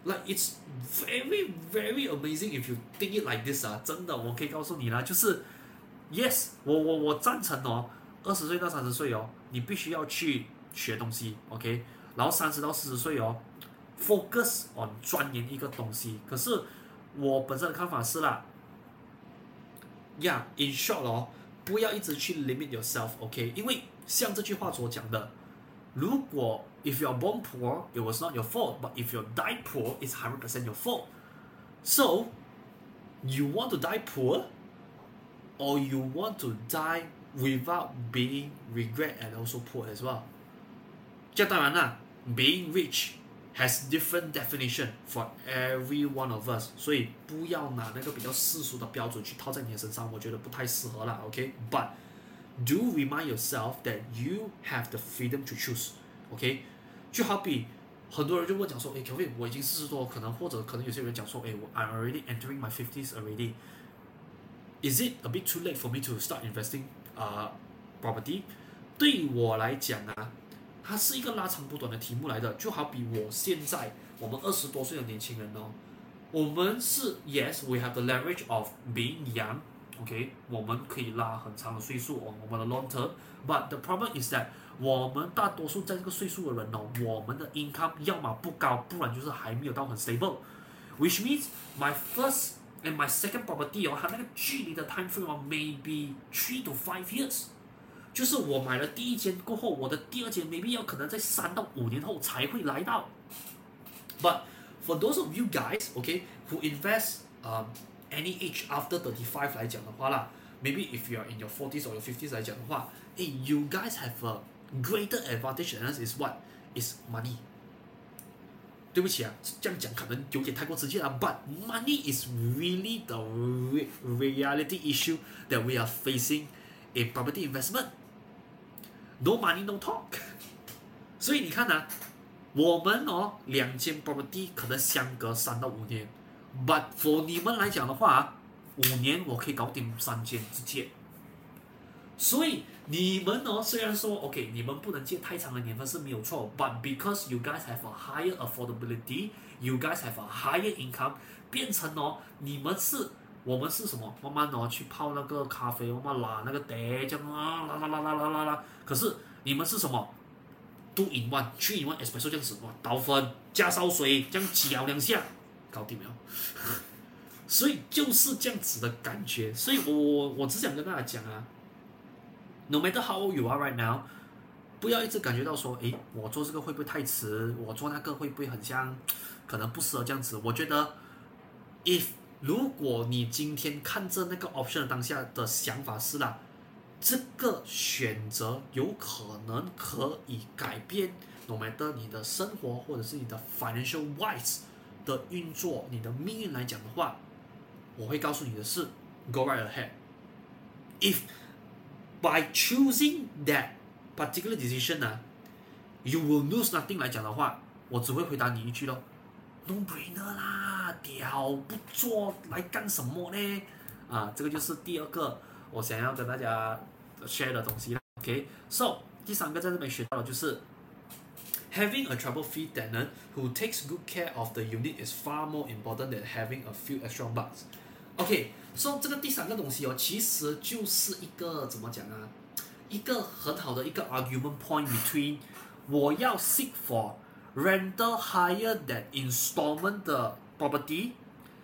like it's very very amazing if you think it like this 啊！真的，我可以告诉你啦，就是 yes，我我我赞成哦，二十岁到三十岁哦，你必须要去学东西，OK？然后三十到四十岁哦，focus on 钻研一个东西。可是我本身的看法是啦，yeah，in short 哦，不要一直去 limit yourself，OK？、因为像这句话所讲的，如果 if you are born poor, it was not your fault, but if you die poor, it's hundred percent your fault. So you want to die poor, or you want to die without being regret and also poor as well？这当然啦。Being rich has different definition for every one of us，所以不要拿那个比较世俗的标准去套在你的身上，我觉得不太适合啦。OK，but do remind yourself that you have the freedom to choose。 OK，就好比很多人就问讲说，哎，Kelvin，我已经四十多，可能或者可能有些人讲说，哎，我 I'm already entering my fifties already。Is it a bit too late for me to start investing 啊、uh, property？对于我来讲啊。它是一个拉长不短的题目来的，就好比我现在，我们二十多岁的年轻人哦，我们是 yes，we have the leverage of being OK，我们可以拉很长的岁数哦，我们的 long term，but the problem is that 我们大多数在这个岁数的人哦，我们的 income 要么不高，不然就是还没有到很 stable，which means my first and my second property 哦，它那个距离的 time frame 哦，maybe three to five years。就是我买了第一间过后，我的第二间 maybe 要可能在三到五年后才会来到。But for those of you guys，OK，who invest um any age after thirty five 来讲的话啦，maybe if you are in your forties or your fifties 来讲的话，诶，you guys have a greater advantage than us is what is money。对不起啊，这样讲可能有点太过直接了，but money is really the reality issue that we are facing in property investment。No money, no talk。所以你看啊，我们哦两间 property 可能相隔三到五年 ，but for 你们来讲的话，五年我可以搞定三间之间。所以你们哦虽然说 OK，你们不能借太长的年份是没有错，but because you guys have a higher affordability, you guys have a higher income，变成哦你们是。我们是什么？慢慢的去泡那个咖啡，慢慢拉那个碟，这样啊，拉拉拉拉拉拉拉。可是你们是什么？Two in one，three in one espresso 这样子，哇，倒粉加烧水，这样搅两下，搞定了。所以就是这样子的感觉，所以我我我只想跟大家讲啊，No matter how you are right now，不要一直感觉到说，诶，我做这个会不会太迟？我做那个会不会很像，可能不适合这样子？我觉得，if 如果你今天看着那个 option 当下的想法是啦，这个选择有可能可以改变，no matter 你的生活或者是你的 financial wise 的运作，你的命运来讲的话。我会告诉你的是，Go right ahead. If by choosing that particular decision 呢，you will lose nothing 来讲的话，我只会回答你一句咯，No brainer 啦，屌不做来干什么呢？啊，这个就是第二个我想要跟大家 share 的东西了。OK，so 第三个在这边学到的就是 having a trouble-free tenant who takes good care of the unit is far more important than having a few extra bucks. OK，说、so, 这个第三个东西哦，其实就是一个怎么讲啊？一个很好的一个 argument point between 我要 seek for rental higher than installment 的 property，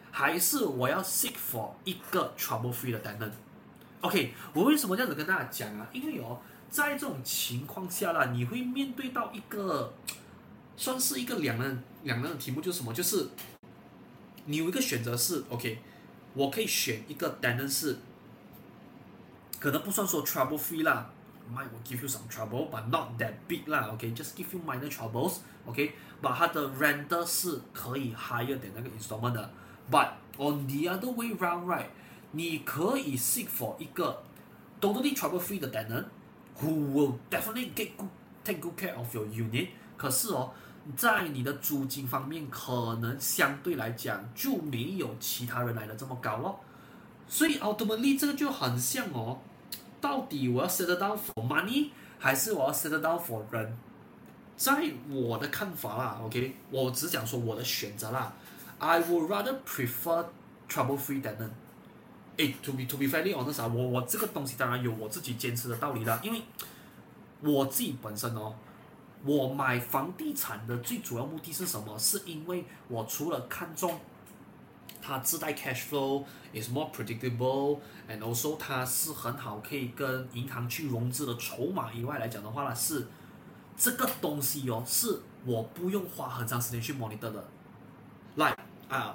还是我要 seek for 一个 trouble free 的 tenant？OK，我为什么这样子跟大家讲啊？因为哦， 在这种情况下啦，你会面对到一个算是一个两难两难的题目，就是什么？就是你有一个选择是 OK。我可以选一个 tenant 是，可能不算说 trouble free 啦，might will give you some trouble，but not that big 啦，OK，just、give you minor troubles，OK，、okay? 把它的 renter 是可以 higher than 那个 installment 的，but on the other way round，right，你可以 seek for 一个 totally trouble free 的 DAN Who will definitely get good take good care of your unit，可是哦。在你的租金方面，可能相对来讲就没有其他人来的这么高咯，所以 ultimately 这个就很像哦，到底我要 set it down for money，还是我要 set it down for 人？在我的看法啦，OK，我只讲说我的选择啦，I would rather prefer trouble-free tenant。诶，to be to be fairly honest，我我这个东西当然有我自己坚持的道理啦，因为我自己本身哦。我买房地产的最主要目的是什么？是因为我除了看中它自带 cash flow is more predictable，and also 它是很好可以跟银行去融资的筹码以外来讲的话呢，是这个东西哦，是我不用花很长时间去 monitor 的。Like 啊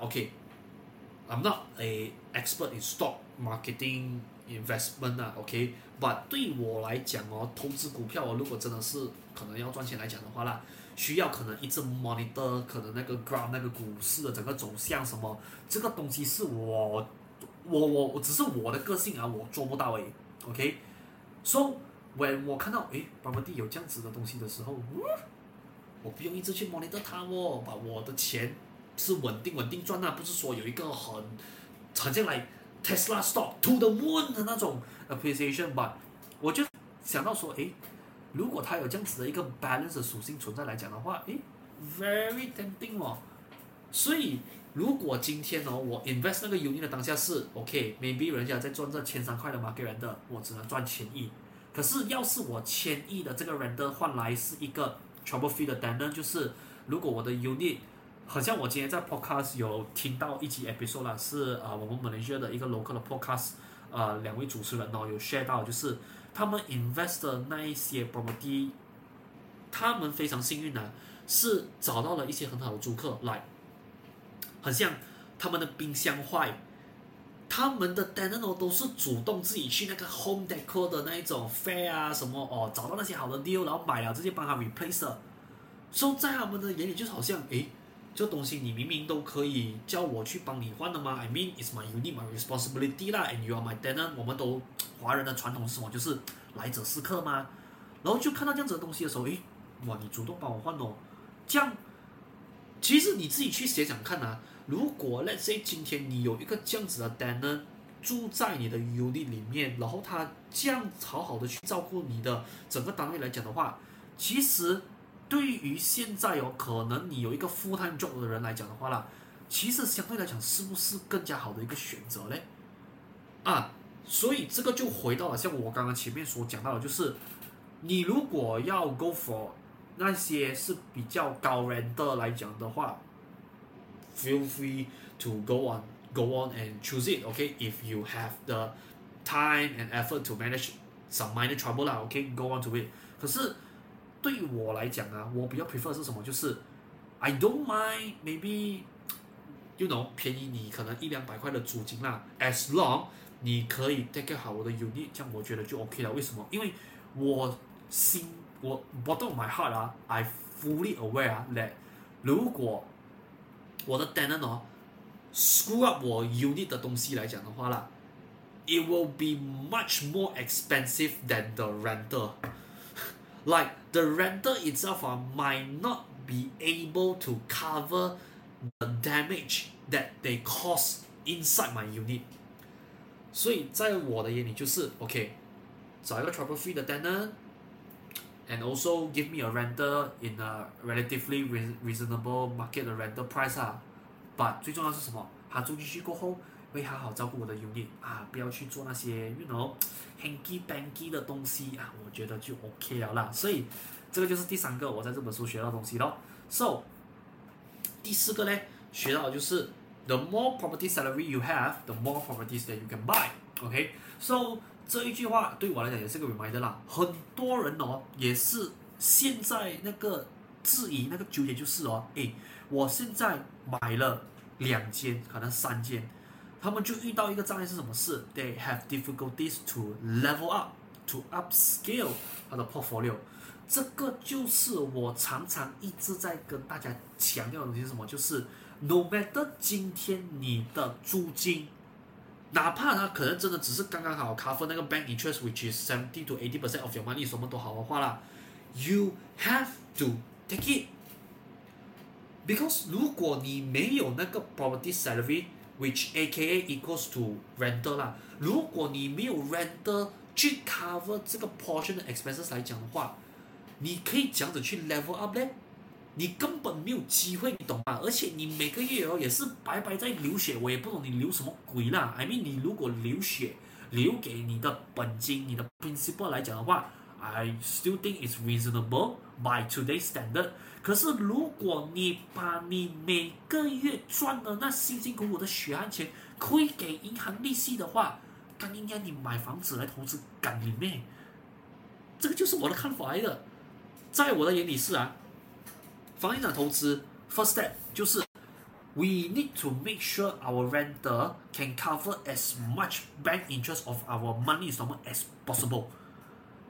I'm not a expert in stock marketing investment 啊，OK，but 对我来讲哦，投资股票哦，如果真的是可能要赚钱来讲的话啦，需要可能一直 monitor 可能那个 ground 那个股市的整个走向什么，这个东西是我我我我只是我的个性啊，我做不到诶，OK，so when 我看到诶，property 有这样子的东西的时候，我不用一直去 monitor 它哦，把我的钱是稳定稳定赚啊，不是说有一个很常见来 Tesla stock to the moon 的那种 appreciation，but 我就想到说诶。如果它有这样子的一个 balance 的属性存在来讲的话，诶，very tempting 哦。所以如果今天哦，我 invest 那个 unit 的当下是 OK，maybe、人家在赚这千三块的 market，我只能赚千亿。可是要是我千亿的这个 rent 换来是一个 trouble free 的，then 呢就是如果我的 unit，好像我今天在 podcast 有听到一集 episode 啦，是啊、我们 Malaysia 的一个 local 的 podcast，呃，两位主持人哦有 share 到就是。他们 invest 的那一些 property，他们非常幸运呢，是找到了一些很好的租客来，很像他们的冰箱坏，他们的 tenant 都是主动自己去那个 home decor 的那一种 fair 啊什么哦，找到那些好的 deal，然后买了直接帮他 replace 了，所以在他们的眼里就是好像诶。这东西你明明都可以叫我去帮你换的吗？I mean it's my unit, my responsibility 啦，and you are my tenant。我们都华人的传统是什么？就是来者是客嘛。然后就看到这样子的东西的时候，诶，哇，你主动帮我换哦。这样，其实你自己去想想看啊。如果 let's say 今天你有一个这样子的 tenant 住在你的 unit 里面，然后他这样好好的去照顾你的整个单位来讲的话，其实。对于现在哦，可能你有一个 full time job 的人来讲的话啦，其实相对来讲是不是更加好的一个选择嘞？啊，所以这个就回到了像我刚刚前面所讲到的，就是你如果要 go for 那些是比较高 rent 的来讲的话 feel free to go on go on and choose it okay if you have the time and effort to manage some minor trouble 啦 okay go on to it 可是对我来讲啊我比较 prefer 是什么就是 I don't mind maybe you know 便宜你可能一两百块的租金啦 as long 你可以 take care 好我的 unit 这样我觉得就 OK 了为什么因为我心我 bottom of my heart 啊 I fully aware 啊 that 如果我的 tenant 哦 screw up 我 unit 的东西来讲的话啦，it will be much more expensive than the renter like the rental itself uh, might not be able to cover the damage that they cause inside my unit. 所以在我的眼里就是 OK，找一个 trouble free 的 tenant。and also give me a rental in a relatively reasonable market 的 rental price 啊，but 最重要是什么？他住进去过后 会好好照顾我的 unit 啊，不要去做那些 you know hanky panky 的东西啊，我觉得就 OK 了啦。所以这个就是第三个我在这本书学到的东西咯。So 第四个呢，学到的就是 the more property salary you have, the more properties that you can buy. OK，so 这一句话对我来讲也是个 reminder 啦，很多人哦也是现在那个质疑那个纠结就是哦，诶，我现在买了两间，可能三间，他们就遇到一个障碍是什么事？They have difficulties to level up, to upscale 他的 portfolio。这个就是我常常一直在跟大家强调的东西是什么？就是 no matter 今天你的租金。哪怕他可能真的只是刚刚好 cover 那个 bank interest，which is seventy to eighty percent of your money，什么都好的话啦，you have to take it，because 如果你没有那个 property Which aka equals to rental 啦，如果你没有 rental 去 cover 这个 portion 的 expenses 来讲的话，你可以这样子去 level up 呢。你根本没有机会，你懂吗？而且你每个月哦也是白白在流血，我也不懂你流什么鬼啦。I mean，你如果流血留给你的本金、你的 principal 来讲的话，I still think it's reasonable by today's standard。可是如果你把你每个月赚的那辛辛苦苦的血汗钱亏给银行利息的话，干应该你买房子来投资干你妹！这个就是我的看法来的，在我的眼里是啊。房地产投资，first step 就是 we need to make sure our renter can cover as much bank interest of our money installment as possible。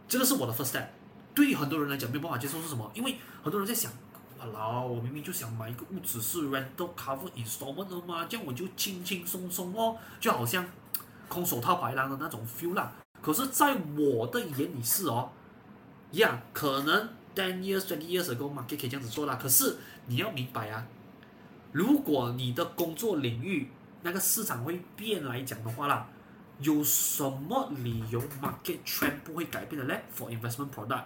这个是我的 first step。对于很多人来讲，没有办法接受是什么？因为很多人在想，哇啦，我明明就想买一个屋子是 rental cover installment 的嘛，这样我就轻轻松松哦，就好像空手套白狼的那种 feel 啦。可是，在我的眼里是哦，一样可能。Ten years, twenty years ago, market 可以这样子做啦。可是你要明白啊，如果你的工作领域那个市场会变来讲的话啦，有什么理由 market trend 不会改变的嘞？For investment product,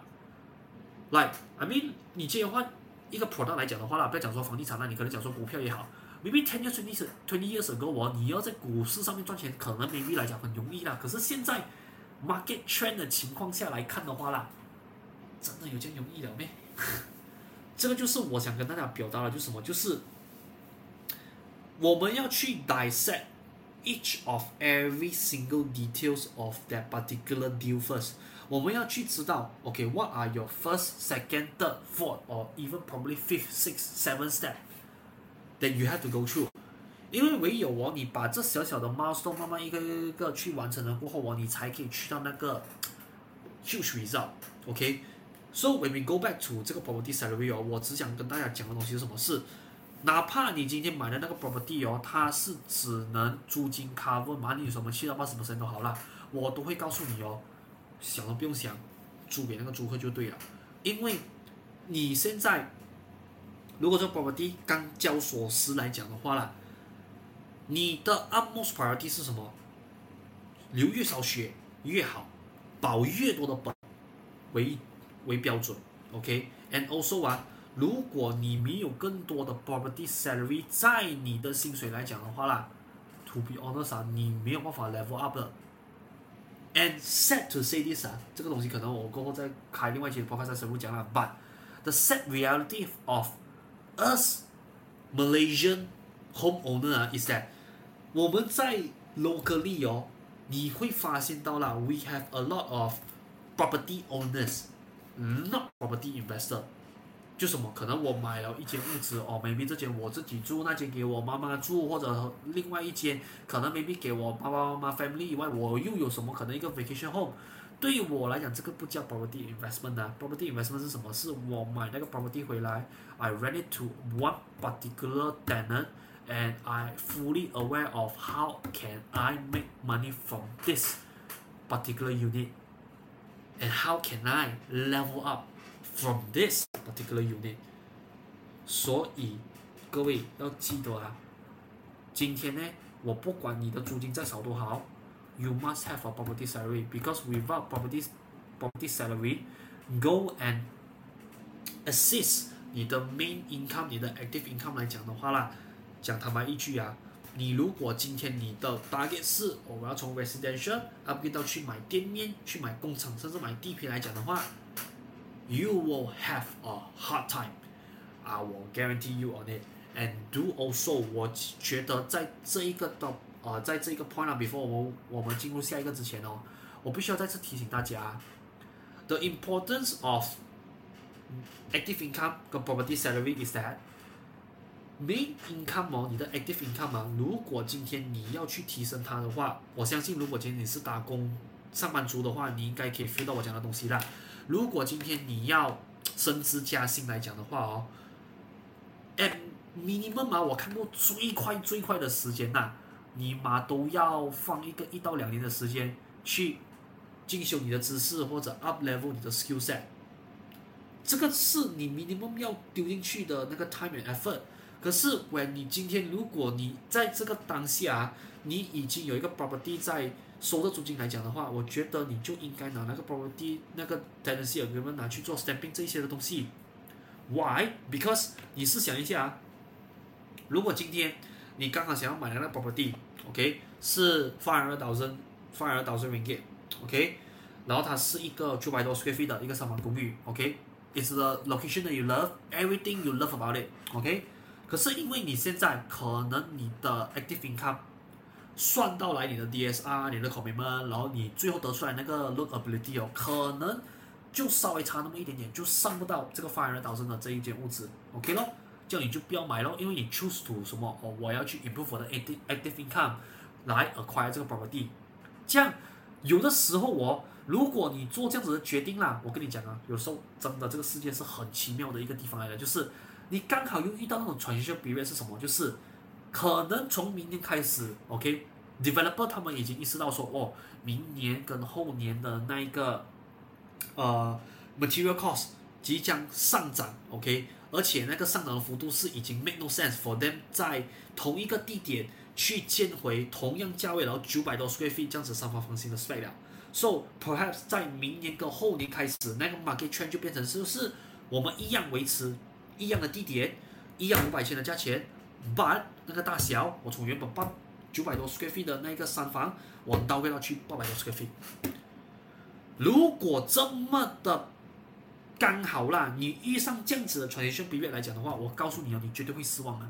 like I mean，你今天换一个 product 来讲的话啦，不要讲说房地产啦，你可能讲说股票也好，maybe ten years, twenty years, twenty years ago，我你要在股市上面赚钱，可能 maybe 来讲很容易啦。可是现在 market trend 的情况下来看的话啦。真的有这样容易的没？这个就是我想跟大家表达的，就是什么？就是我们要去 dissect each of every single details of that particular deal first。我们要去知道，OK，what、are your first, second, third, fourth, or even probably fifth, sixth, seventh step that you have to go through。因为唯有哦，你把这小小的 milestone 慢慢一个一个去完成了过后哦，你才可以去到那个 huge result。OK。So when we go back to 这个 property salary 哦，我只想跟大家讲的东西是什么？是，哪怕你今天买的那个 property 哦，它是只能租金 cover，哪里有什么七到八十 percent 都好啦，我都会告诉你哦，想都不用想，租给那个租客就对了。因为你现在如果说 property 刚交所时来讲的话啦，你的 utmost priority 是什么？流越少血越好，保越多的本为。为标准，OK，and also 啊，如果你没有更多的 property salary 在你的薪水来讲的话啦，to be honest 啊，你没有办法 level up 的。And sad to say this 啊，这个东西可能我过后再开另外一期 podcast 再深入讲啦。But the sad reality of us Malaysian homeowner 啊，is that 我们在 locally 哦，你会发现到啦，we have a lot of property owners，not property investor。 就什么？可能我买了一间屋子哦，maybe 这间我自己住，那间给我妈妈住，或者另外一间可能 maybe 给我爸爸妈妈 family 以外，我又有什么可能一个 vacation home？对于我来讲，这个不叫 property investment 啊，property investment 是什么？是我买那个 property 回来，I rent it to one particular tenant，and I fully aware of how can I make money from this particular unit，and how can I level up from this particular unit。所以各位要记得啊，今天呢，我不管你的租金再少多好。you must have a property salary because without property property salary go and assist 你的 main income 你的 active income 来讲的话啦，讲他妈一句啊，你如果今天你的 target 是我要从 residential upgrade 到去买店面、去买工厂，甚至买地皮来讲的话，you will have a hard time. I will guarantee you on it. And do also，我觉得在这一个的。呃，在这个 point 啊，before 我们我们进入下一个之前哦，我必须要再次提醒大家，the importance of active income 跟 property salary is that main income 哦，你的 active income 啊，如果今天你要去提升它的话，我相信如果今天你是打工上班族的话，你应该可以 feel 到我讲的东西啦。如果今天你要升职加薪来讲的话哦，at minimum 啊，我看过最快最快的时间呐、啊。你妈都要放一个一到两年的时间去进修你的知识或者 up level 你的 skill set，这个是你 minimum 要丢进去的那个 time and effort。可是，when 你今天如果你在这个当下，你已经有一个 property 在收的租金来讲的话，我觉得你就应该拿那个 property 那个 tenancy agreement 拿去做 stamping 这些的东西。Why？Because 你试想一下，如果今天你刚好想要买那个 property，OK，是 five hundred thousand，five hundred thousand ringgit，OK，然后它是一个九百多 square feet 的一个三房公寓，OK，it's the location that you love，everything you love about it，OK，可是因为你现在可能你的 active income 算到来你的 DSR，你的 commitment，然后你最后得出来那个 lookability 哦，可能就稍微差那么一点点，就上不到这个 five hundred thousand 的这一间屋子，OK 咯。叫你就不要买咯，因为你 choose to 什么哦，我要去 improve 我的 active active income 来 acquire 这个 property。这样有的时候哦，如果你做这样子的决定啦，我跟你讲啊，有时候真的这个世界是很奇妙的一个地方来的，就是你刚好又遇到那种 transition period 是什么？就是可能从明年开始，OK，developer 他们已经意识到说哦，明年跟后年的那一个呃 material cost 即将上涨，OK。而且那个上涨的幅度是已经 make no sense for them 在同一个地点去建回同样价位，然后九百多 square feet 这样子三房房型的 spec 了。So perhaps 在明年跟后年开始，那个 market trend 就变成是不是我们一样维持一样的地点，一样五百千的价钱，but 那个大小我从原本八九百多 square feet 的那个三房，我倒回到去八百多 square feet。如果这么的。刚好啦，你遇上这样子的 transition period 来讲的话，我告诉你啊，你绝对会失望的。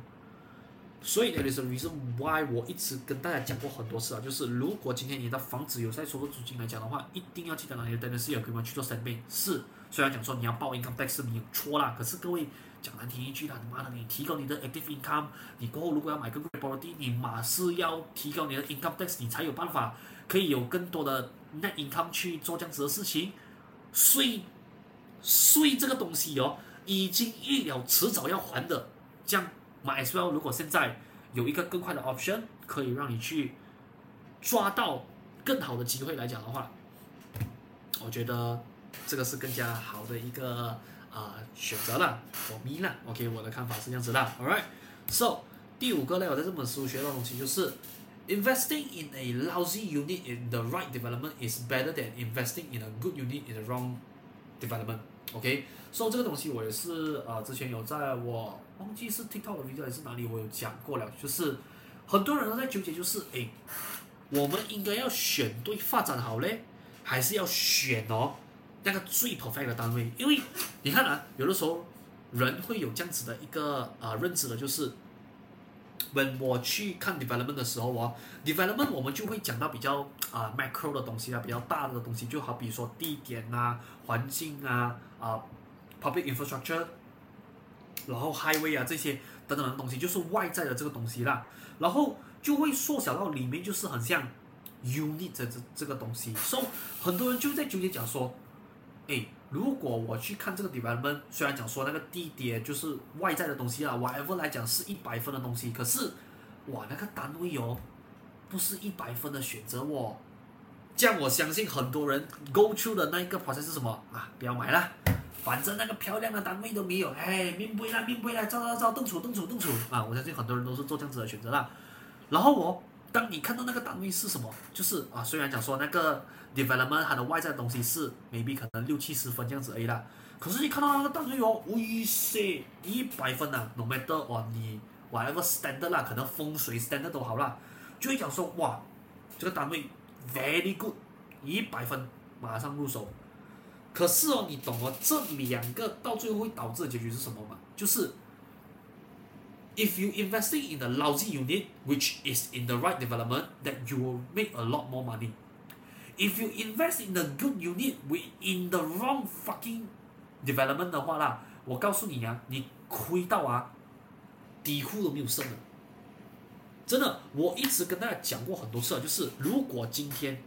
所以 that is the reason why 我一直跟大家讲过很多次啊，就是如果今天你的房子有在收的租金来讲的话，一定要记得拿你的 tenancy agreement 去做 stamping。是，虽然讲说你要报 income tax 是没有错啦，可是各位讲难听一句啦，你妈的，你提高你的 active income，你过后如果要买个 property，你马是要提高你的 income tax，你才有办法可以有更多的 net income 去做这样子的事情。所以。税这个东西哦，已经预料迟早要还的，这样 might as well。如果现在有一个更快的 option，可以让你去抓到更好的机会来讲的话，我觉得这个是更加好的一个啊、呃、选择了，for me 了。OK，我的看法是这样子的。All right，so 第五个呢，我在这本书学到的东西就是，investing in a lousy unit in the right development is better than investing in a good unit in the wrong development，OK，so 这个东西我也是呃之前有在我忘记是 TikTok 的 video 还是哪里我有讲过了，就是很多人都在纠结，就是诶，我们应该要选对发展好嘞，还是要选哦那个最 perfect 的单位？因为你看啊，有的时候人会有这样子的一个呃认知的，就是 when 我去看 development 的时候哦，development 我们就会讲到比较啊、macro 的东西啊，比较大的东西，就好比说地点啊、环境啊、啊、public infrastructure，然后 highway 啊这些等等的东西，就是外在的这个东西啦。然后就会缩小到里面，就是很像 unit 这这这个东西。所以很多人就在纠结讲说，哎。如果我去看这个得分虽然讲说那个地点就是外在的东西啊，YF 来讲是一百分的东西，可是，哇，那个单位哦，不是一百分的选择哦。这样我相信很多人 go out 的那一个方向是什么啊？不要买了，反正那个漂亮的单位都没有，哎，命不来面不来，照照照，动手动手动手啊！我相信很多人都是做这样子的选择啦。然后我、当你看到那个单位是什么，就是啊，虽然讲说那个 development 它的外在东西是 maybe 可能六七十分这样子 A 啦，可是你看到那个单位哦，哇塞，一百分呐，no matter 哇你 whatever standard 啦，可能风水 standard 都好啦，就会讲说哇，这个单位 very good，一百分，马上入手。可是哦，你懂哦，这两个到最后会导致的结局是什么吗？就是。If you investing in a lousy unit, which is in the right development, that you will make a lot more money. If you invest in a good unit, with in the wrong fucking development 的话啦，我告诉你啊，你亏到啊，底裤都没有剩了。真的，我一直跟大家讲过很多次，就是如果今天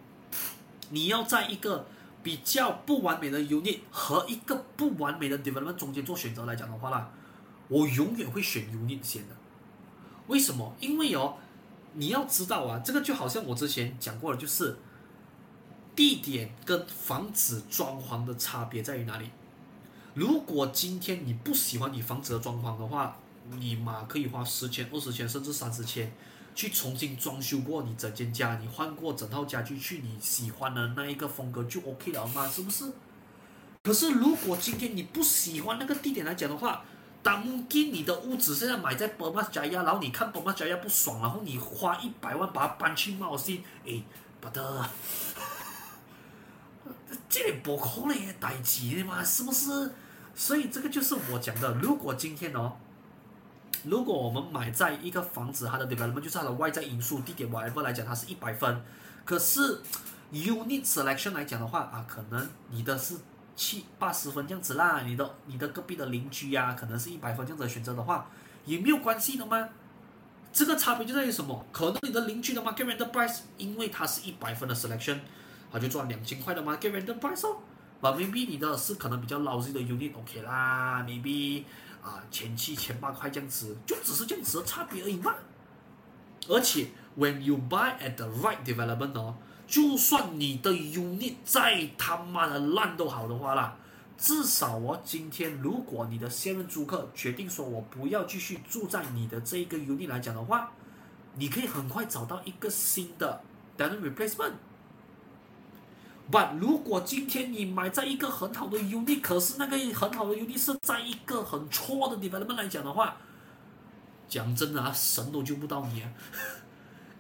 你要在一个比较不完美的 unit 和一个不完美的 development 中间做选择来讲的话啦。 我永远会选 unit 先的，为什么？因为哦，你要知道啊，这个就好像我之前讲过的，就是地点跟房子装潢的差别在于哪里。如果今天你不喜欢你房子的装潢的话，你嘛可以花十千、二十千甚至三十千去重新装修过你整间家，你换过整套家具去你喜欢的那一个风格就 OK 了嘛，是不是？可是如果今天你不喜欢那个地点来讲的话，当今你的屋子现在买在 Permas Jaya，然后你看 Permas Jaya 不爽，然后你花一百万把它搬去茂兴，哎，不得，这里不可能的代志的嘛，是不是？所以这个就是我讲的，如果今天哦，如果我们买在一个房子，它的 development 就是它的外在因素、地点外部来讲，它是一百分，可是 unit selection 来讲的话啊，可能你的是。七八十分这样子啦，你的你的隔壁的邻居呀、啊，可能是一百分这样子的选择的话，也没有关系的吗？这个差别就在于什么？可能你的邻居的 market rent price，因为它是一百分的 selection，他就赚两千块的 market rental price 哦。But maybe 你的是可能比较老式的 unit，OK 啦，maybe 啊千七千八块这样子，就只是这样子的差别而已嘛。而且 when you buy at the right development 哦。就算你的 unit 再他妈的烂都好的话啦，至少我今天如果你的现任租客决定说我不要继续住在你的这一个 unit 来讲的话，你可以很快找到一个新的 tenant replacement。But 如果今天你买在一个很好的 unit，可是那个很好的 unit 是在一个很错的 development 来讲的话，讲真的啊，神都救不到你啊！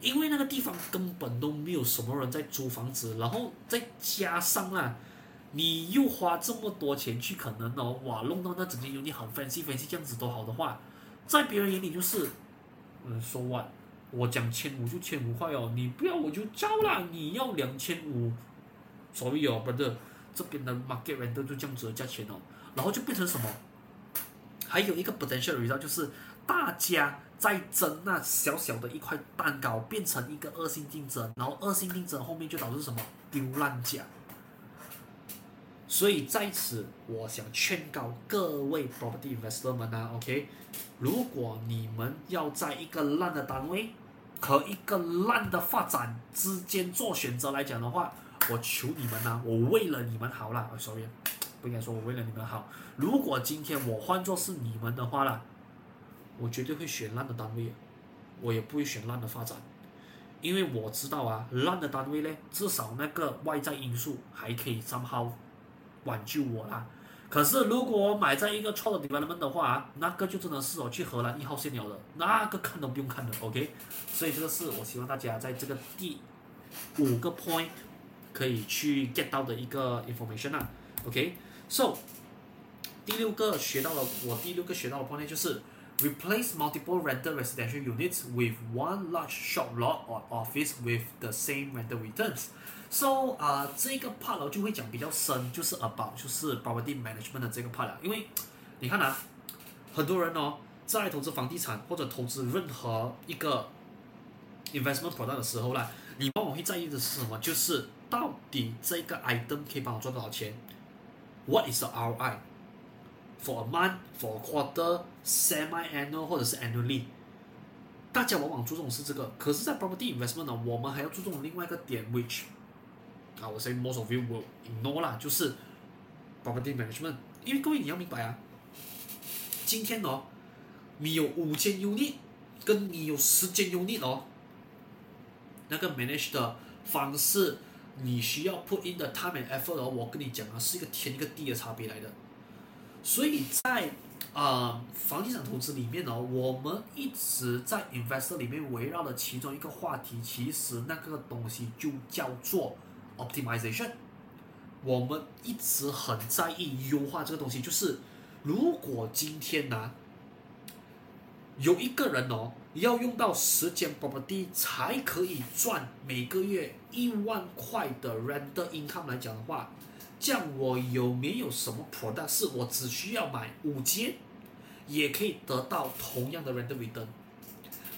因为那个地方根本都没有什么人在租房子，然后再加上啊，你又花这么多钱去可能哦，哇，弄到那整间 unit 很 fancy fancy 这样子都好的话，在别人眼里就是，嗯，so what，我讲千五就千五块哦，你不要我就交了，你要两千五，所以哦把这这边的 market rent 都就这样子的价钱哦，然后就变成什么？还有一个 potential result 就是大家。再争那小小的一块蛋糕，变成一个恶性竞争，然后恶性竞争后面就导致什么丢烂奖。所以在此，我想劝告各位 property investor 们啊，OK，如果你们要在一个烂的单位和一个烂的发展之间做选择来讲的话，我求你们呐、啊，我为了你们好啦，sorry，不应该说我为了你们好。如果今天我换作是你们的话啦。我绝对会选烂的单位，我也不会选烂的发展，因为我知道啊，烂的单位呢，至少那个外在因素还可以 somehow 挽救我啦。可是如果我买在一个错的 development 的话，那个就真的是我去荷兰一号线了的，那个看都不用看的，OK。所以这个是我希望大家在这个第五个 point 可以去 get 到的一个 information 啊，OK。So 第六个学到了，我第六个学到的 point 就是。Replace multiple rental residential units with one large shop lot or office with the same rental returns. So 啊、这个 part 呢就会讲比较深，就是 about 就是 property management 的这个 part 了。因为你看啊，很多人哦在投资房地产或者投资任何一个 investment product 的时候呢，你往往会在意的是什么？就是到底这个 item 可以帮我赚多少钱？What is the ROI for a month, for a quarter, semi-annual 或者是 annually？大家往往注重的是这个，可是，在 property investment 呢，我们还要注重另外一个点，which 啊，我 say most of you will ignore 啦，就是 property management。因为各位你要明白啊，今天哦，你有五间 unit，跟你有十间 unit 哦。那个 manage 的方式，你需要 put in 的 time and effort 哦，我跟你讲啊，是一个天一个地的差别来的。所以在啊、呃、房地产投资里面哦，我们一直在 investor 里面围绕的其中一个话题，其实那个东西就叫做 optimization。我们一直很在意优化这个东西，就是如果今天呢、有一个人哦。要用到十间 property 才可以赚每个月一万块的 render income 来讲的话，这样我有没有什么 product 是我只需要买五间，也可以得到同样的 rental return？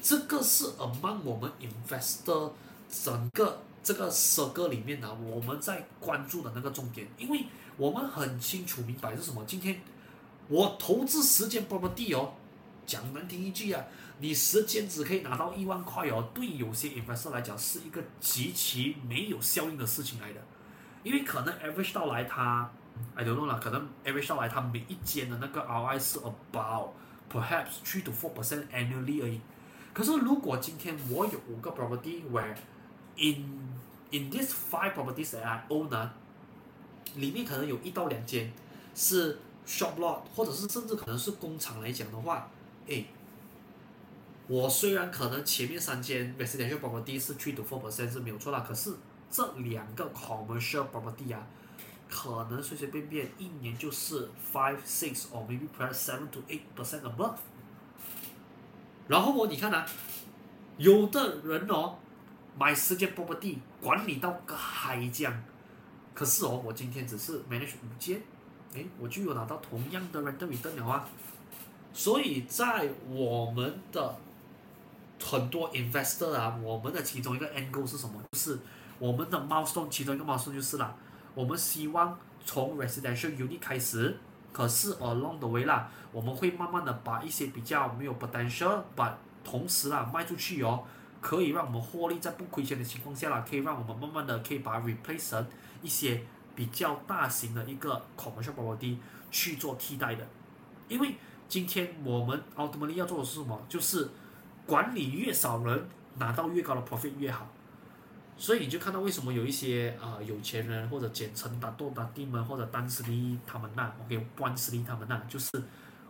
这个是 among 我们 investor 整个这个收割里面呢，我们在关注的那个重点，因为我们很清楚明白是什么。今天我投资十间 property 哦，讲难听一句啊。你十间只可以拿到一万块哦，对有些 investor 来讲是一个极其没有效应的事情来的，因为可能 average 到来它，I don't know 啦，可能 average 到来它每一间的那个 ROI 是 about perhaps three to four percent annually 而已。可是如果今天我有五个 property，where in in this five properties that I own 呢，里面可能有一到两间是 shop lot，或者是甚至可能是工厂来讲的话，诶。我虽然可能前面三间 residential property 是 three to four percent 是没有错啦，可是这两个 commercial property 啊，可能随随便便一年就是 five six or maybe perhaps seven to eight percent above。然后我你看啊，有的人哦买十间 property 管理到个海酱，可是哦我今天只是 manage 五间，诶我就有拿到同样的 rental return 了啊，所以在我们的很多 investor 啊，我们的其中一个 angle 是什么？就是我们的 milestone，其中一个 milestone 就是啦，我们希望从 residential unit 开始，可是 along the way 啦，我们会慢慢的把一些比较没有 potential，把同时啦卖出去哦，可以让我们获利在不亏钱的情况下啦，可以让我们慢慢的可以把 replacement 一些比较大型的一个 commercial property 去做替代的，因为今天我们 ultimate 要做的是什么？就是管理越少人拿到越高的 profit 越好，所以你就看到为什么有一些啊、有钱人或者简称大豆大弟们或者丹斯利他们那，OK 关斯利他们那，就是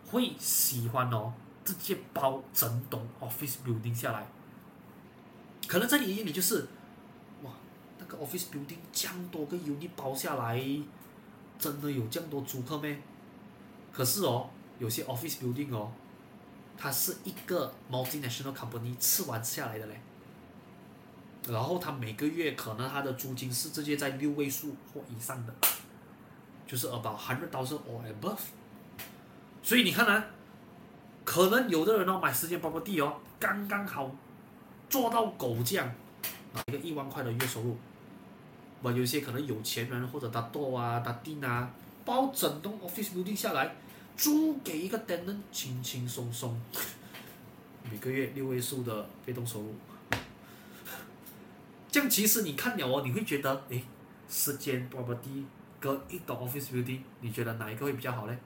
会喜欢哦直接包整栋 office building 下来。可能在你眼里就是，哇，那个 office building 这样多个 unit 包下来，真的有这样多租客咩？可是哦，有些 office building 哦。它是一个 multinational company 吃完下来的嘞，然后他每个月可能他的租金是直接在六位数或以上的，就是 about hundred thousand or above。所以你看啊，可能有的人哦买十间 property 哦，刚刚好做到狗酱，拿一个一万块的月收入。我有些可能有钱人或者他多啊，他丁啊，包整栋 office building 下来。租给一个 tenant，轻轻松松，每个月六位数的被动收入。这样其实你看了哦，你会觉得，诶，十间 property 跟一栋 office building，你觉得哪一个会比较好呢？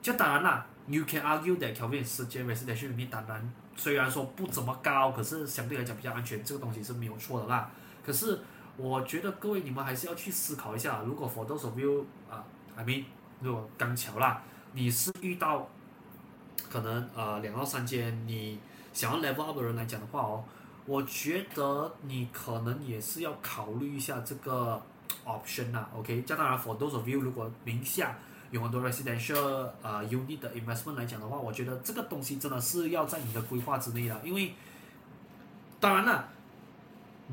就当然啦，you can argue that Kelvin 十间 residential 里面当然虽然说不怎么高，可是相对来讲比较安全，这个东西是没有错的啦。可是我觉得各位你们还是要去思考一下，如果 for those of you 啊，I mean 如果刚巧啦。你是遇到可能呃两到三间你想要 level up 的人来讲的话哦，我觉得你可能也是要考虑一下这个 option 呐，OK？加当然，for those of you 如果名下有很多 residential 呃 unit 的 investment 来讲的话，我觉得这个东西真的是要在你的规划之内的，因为当然了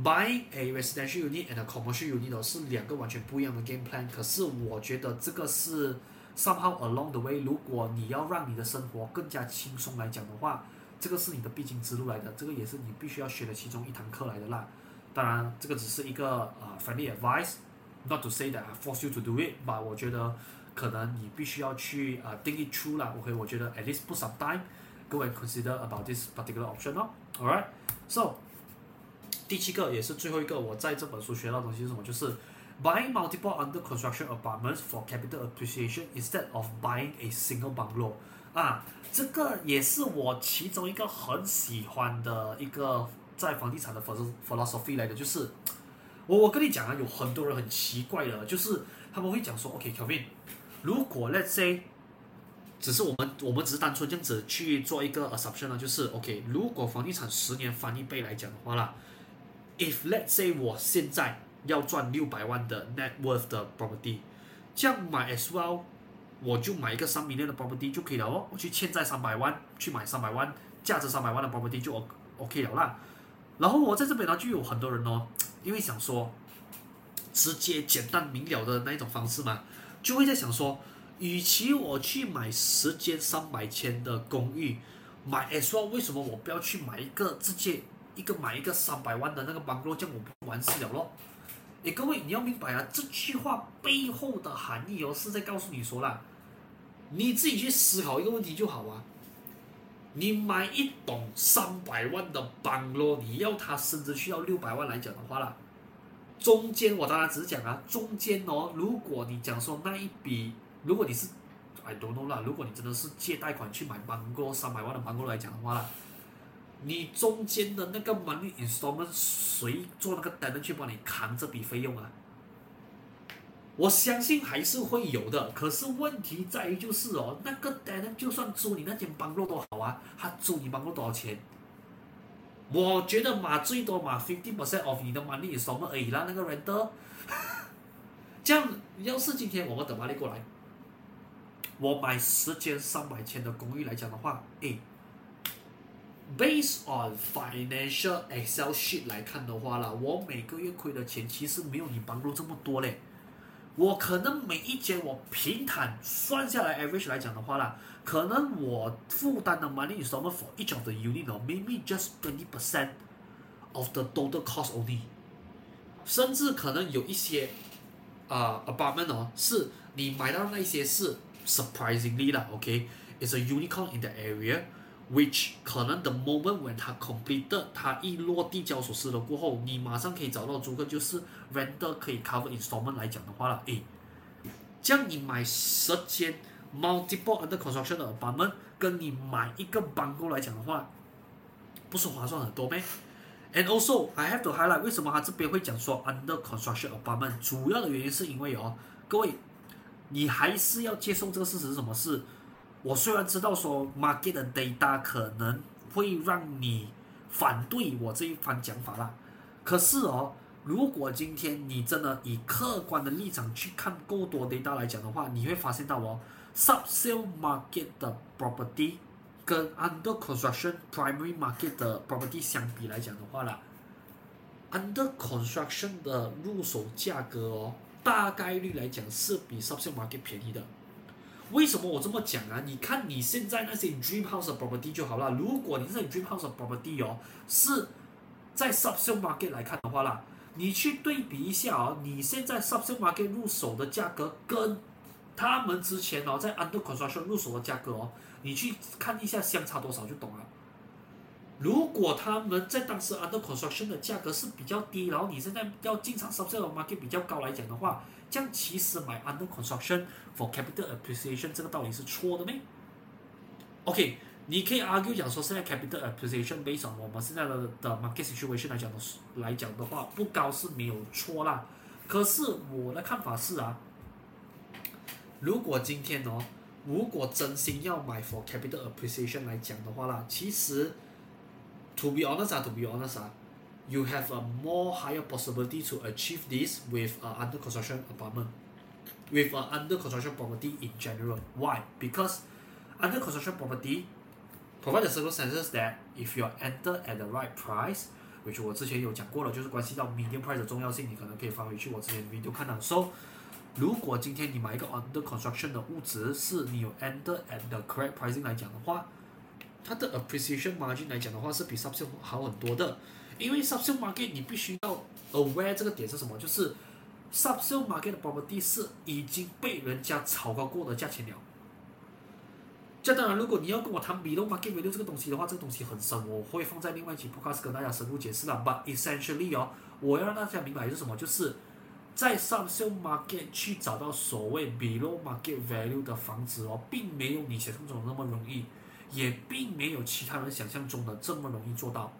，buy a residential unit and a commercial unit 是两个完全不一样的 game plan。可是我觉得这个是 somehow along the way，如果你要让你的生活更加轻松来讲的话，这个是你的必经之路来的，这个也是你必须要学的其中一堂课来的啦。当然，这个只是一个呃 friendly advice，not to say that I force you to do it，but 我觉得。可能你必须要去啊、uh, think it through 啦，OK，我觉得 at least put some time，go and consider about this particular option 哦，alright，so 第七个也是最后一个，我在这本书学到的东西是什么？就是 buying multiple under construction apartments for capital appreciation instead of buying a single bungalow 啊，这个也是我其中一个很喜欢的一个在房地产的 philosophy 来的，就是我我跟你讲啊，有很多人很奇怪的，就是他们会讲说，OK，Kevin，。如果 let's say，只是我们我们只是单纯这样子去做一个 assumption 呢，就是 OK，如果房地产十年翻一倍来讲的话啦，if let's say 我现在要赚六百万的 net worth 的 property，这样买 as well，我就买一个三 million 的 property 就可以了哦，我去欠债三百万去买三百万价值三百万的 property 就 O O K 了啦。然后我在这边呢就有很多人哦，因为想说直接简单明了的那一种方式嘛。就会在想说，与其我去买十间三百千的公寓，买 as well，为什么我不要去买一个直接一个买一个三百万的那个 bungalow，这样我不完事了咯？诶，各位你要明白啊，这句话背后的含义哦，是在告诉你说啦，你自己去思考一个问题就好啊。你买一栋三百万的房咯你要它升值需要六百万来讲的话啦。中间我当然只是讲啊，中间哦，如果你讲说那一笔，如果你是，I don't know 啦，如果你真的是借贷款去买 bungalow 三百万的 bungalow 来讲的话啦，你中间的那个 money installment 谁做那个 tenant 去帮你扛这笔费用啊？我相信还是会有的，可是问题在于就是哦，那个 d a n 就算租你那间 bungalow 都好啊，他租你 bungalow 多少钱？我觉得嘛，最多嘛，fifty percent of 你的 money 什么而已啦，那个 rental。这样，要是今天我们等马力过来，我买十间三百千的公寓来讲的话，诶，based on financial Excel sheet 来看的话啦，我每个月亏的钱其实没有你 bungalow 这么多嘞。我可能每一间我平坦算下来 average 来讲的话啦，可能我负担的 money installment for each of the unit 哦 maybe just twenty percent of the total cost only，甚至可能有一些啊、apartment 哦，是你买到那些是 surprisingly 啦，OK，it's、a unicorn in the area。Which 可能 the moment when 它 completed 它一落地交所失了过后，你马上可以找到租客，就是 render 可以 cover installment 来讲的话了，诶，这样你买十间 multiple under construction 的 apartment，跟你买一个 bungalow 来讲的话，不是划算很多咩？And also I have to highlight 为什么他这边会讲说 under construction apartment，主要的原因是因为哦，各位，你还是要接受这个事实是什么事？我虽然知道说 market 的 data 可能会让你反对我这一番讲法啦，可是哦，如果今天你真的以客观的立场去看够多 data 来讲的话，你会发现到哦，subsale market 的 property 跟 under construction primary market 的 property 相比来讲的话啦，under construction 的入手价格哦，大概率来讲是比 subsale market 便宜的。为什么我这么讲啊？你看你现在那些 dream house 的 property 就好了。如果你这些 dream house 的 property 哦，是在 subsale market 来看的话啦，你去对比一下哦，你现在 subsale market 入手的价格跟他们之前哦在 under construction 入手的价格哦，你去看一下相差多少就懂了。如果他们在当时 under construction 的价格是比较低，然后你现在要进场 subsale market 比较高来讲的话，这样其实买 under construction for capital appreciation 这个道理是错的咩？OK，你可以 argue 讲说现在 capital appreciation based on 我们现在的的 market situation 来讲的来讲的话不高是没有错啦。可是我的看法是啊，如果今天哦，如果真心要买 for capital appreciation 来讲的话啦，其实 to be honest 啊，to be honest 啊。You have a more higher possibility to achieve this with a under construction apartment。 with an under construction property in general. Why? Because under construction property provide the circumstances that if you enter at the right price, which 我之前有讲过了，就是关系到 median price 的重要性，你可能可以翻回去我之前 video 看到。So 如果今天你买一个 under construction 的物质，是你有 enter at the correct pricing 来讲的话，它的 appreciation margin 来讲的话是比 subsale 好很多的。 因为 subsale market 你必须要 aware 这个点是什么，就是 subsale market 的 property 是已经被人家炒高过的价钱了。这当然，如果你要跟我谈 below market value 这个东西的话，这个东西很深，我会放在另外一期 podcast 跟大家深入解释了。But essentially 哦，我要让大家明白是什么，就是。在 SUBSO market 去找到所谓 below market value 的房子哦，并没有你想象中的那么容易，也并没有其他人想象中的这么容易做到。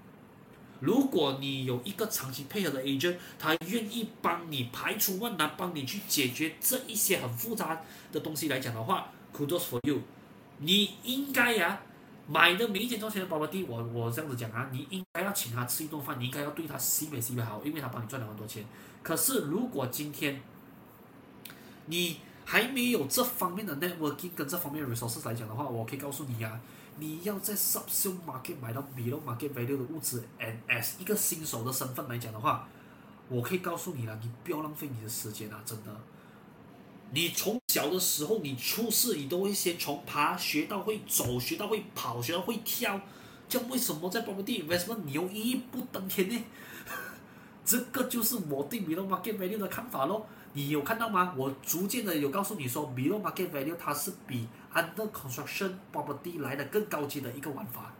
如果你有一个长期配合的 agent，他愿意帮你排除万难，帮你去解决这一些很复杂的东西来讲的话，kudos for you，你应该呀、啊。买的每一件赚钱的 property，我我这样子讲啊，你应该要请他吃一顿饭，你应该要对他西北西北好，因为他帮你赚了很多钱。可是如果今天你还没有这方面的 networking 跟这方面 resources 来讲的话，我可以告诉你啊，你要在 subsale market 买到 below market value 的物资，and as 一个新手的身份来讲的话，我可以告诉你了，你不要浪费你的时间啊，真的。你从小的时候，你出世，你都会先从爬学到会走，学到会跑，学到会跳。这样为什么在 property investment 你又一步登天呢？这个就是我对 below market value 的看法咯。你有看到吗？我逐渐的有告诉你说，below market value 它是比 under construction property 来的更高级的一个玩法。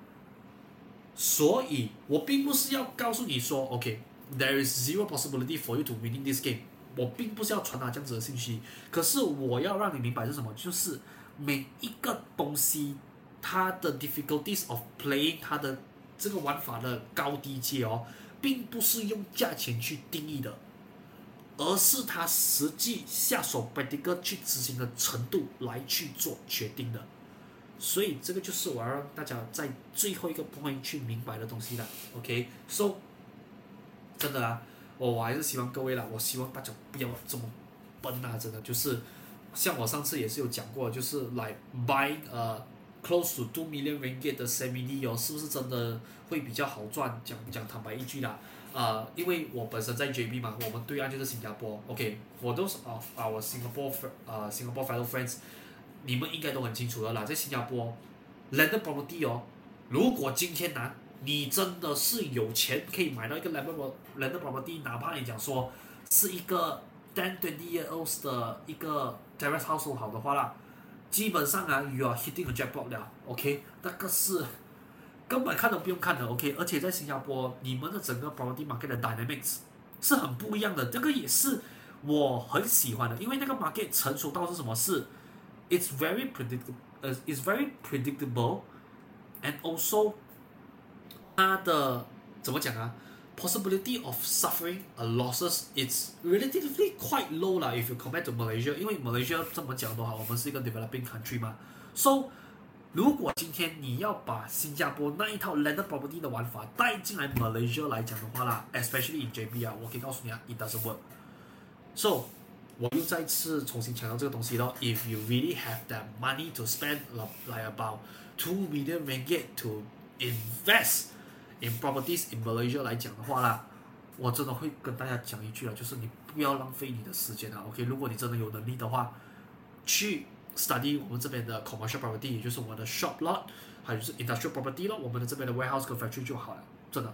所以我并不是要告诉你说，OK，there is zero possibility for you to winning this game。我并不是要传达这样子的信息，可是我要让你明白是什么，就是每一个东西它的 difficulties of playing 它的这个玩法的高低阶哦，并不是用价钱去定义的，而是他实际下手 practical 去执行的程度来去做决定的。所以这个就是我要让大家在最后一个 point 去明白的东西了。OK，so，真的啊。我我还是希望各位啦，我希望大家不要这么笨啊！真的就是，像我上次也是有讲过，就是来 buy 呃 close to two million ringgit 的 CBD 哦，是不是真的会比较好赚？讲讲坦白一句啦，呃，因为我本身在 JB 嘛，我们对岸就是新加坡，OK，我都是啊啊，我 Singapore 呃 Singapore fellow friends，你们应该都很清楚的啦，在新加坡 landed property 哦，如果今天拿你真的是有钱可以买到一个 landed landed property，哪怕你讲说是一个 ten twenty year olds 的一个 terrace house 好的话啦，基本上啊，you are hitting a jackpot 了，OK，那个是根本看都不用看的，OK，而且在新加坡，你们的整个 property market 的 dynamics 是很不一样的，这个也是我很喜欢的，因为那个 market 成熟到是什么事？It's very predictable，呃，It's very predictable，and also 它的怎么讲啊？Possibility of suffering a losses it's relatively quite low 啦。If you compare to Malaysia，因为 Malaysia 这么讲的话，我们是一个 developing country 嘛。So，如果今天你要把新加坡那一套 landed property 的玩法带进来 Malaysia 来讲的话啦，especially in JB 啊，我可以告诉你啊，it doesn't work。So，我又再次重新强调这个东西咯。If you really have that money to spend like about two million ringgit to invest In properties in Malaysia 来讲的话啦，我真的会跟大家讲一句啊，就是你不要浪费你的时间啊。OK，如果你真的有能力的话，去 study 我们这边的 commercial property，也就是我们的 shop lot，还有就是 industrial property 咯，我们的这边的 warehouse 跟 factory 就好了，真的，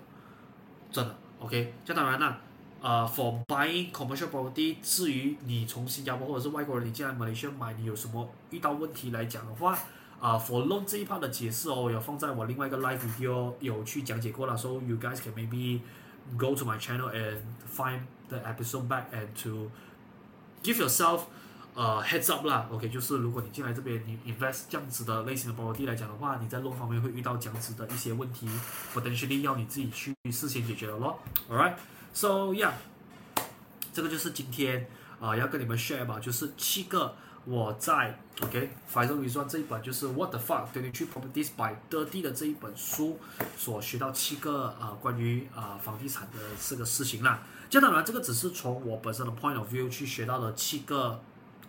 真的。OK，这当然啦，呃，for buying commercial property，至于你从新加坡或者是外国人你进来 Malaysia 买，你有什么遇到问题来讲的话。啊、uh,，for loan 这一 part 的解释哦，有放在我另外一个 live video 有去讲解过了，so you guys can maybe go to my channel and find the episode back and to give yourself 呃 heads up 啦，OK，就是如果你进来这边你 invest 这样子的类型的 property 来讲的话，你在 loan 方面会遇到这样子的一些问题，potentially 要你自己去事先解决的咯 All right，so yeah，这个就是今天啊、要跟你们 share 吧，就是七个。我在 OK，Faizal Rizwan 这一本就是 What the fuck twenty three properties by Dirty 的这一本书所学到七个啊、关于啊、房地产的四个事情啦。这当然这个只是从我本身的 point of view 去学到的七个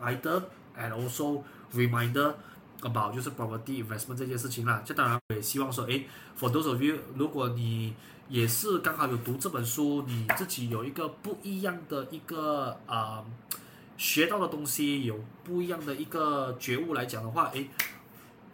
either and also reminder about 就是 property investment 这件事情啦。这当然我也希望说，诶，for those of you，如果你也是刚好有读这本书，你自己有一个不一样的一个啊、呃、学到的东西，有不一样的一个觉悟来讲的话，诶，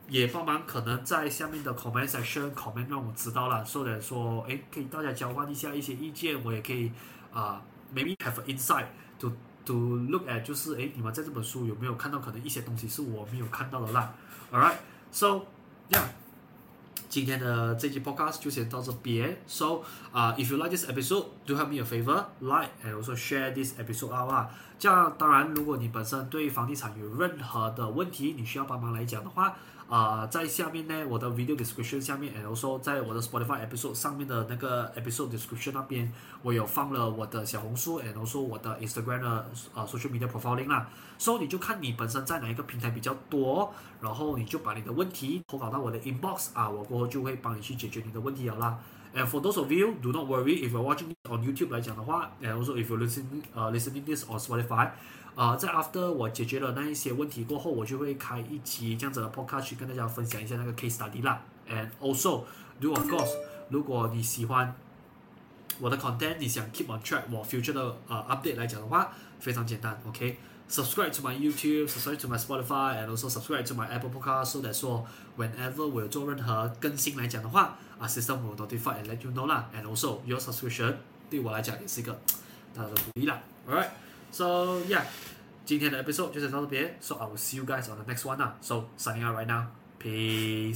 也帮忙可能在下面的 comment section comment 让我知道了，说的说，诶，可以大家交换一下一些意见，我也可以啊、maybe have insight to to look at，就是诶，你们在这本书有没有看到可能一些东西是我没有看到的啦，alright，so yeah。今天的这期 podcast 就先到这边。So 啊、，if you like this episode, do help me a favor, like and also share this episode out 啊。这样，当然，如果你本身对房地产有任何的问题，你需要帮忙来讲的话。啊、呃，在下面呢，我的 video description 下面，然后说在我的 Spotify episode 上面的那个 episode description 那边，我有放了我的小红书，然后说我的 Instagram 的呃 social media profiling 啦。所、so, 以你就看你本身在哪一个平台比较多，然后你就把你的问题投稿到我的 inbox 啊，我过后就会帮你去解决你的问题了啦。And for those of you, do not worry if you're watching on YouTube 来讲的话，and also if you're listening 呃、uh, listening this on Spotify。啊、在 after 我解决了那一些问题过后，我就会开一集这样子的 podcast 去跟大家分享一下那个 case study 啦。And also，do of course，如果你喜欢我的 content，你想 keep on track 我 future 的呃 update 来讲的话，非常简单，OK？Subscribe、to my YouTube，subscribe to my Spotify，and also subscribe to my Apple Podcast，so that 说 whenever 我有做任何更新来讲的话，啊，system will notify and let you know 啦。And also your subscription 对我来讲也是一个大大的鼓励啦。All right。So yeah，今天的 episode 就先到这边，so I will see you guys on the next one 啦。So signing out right now，peace。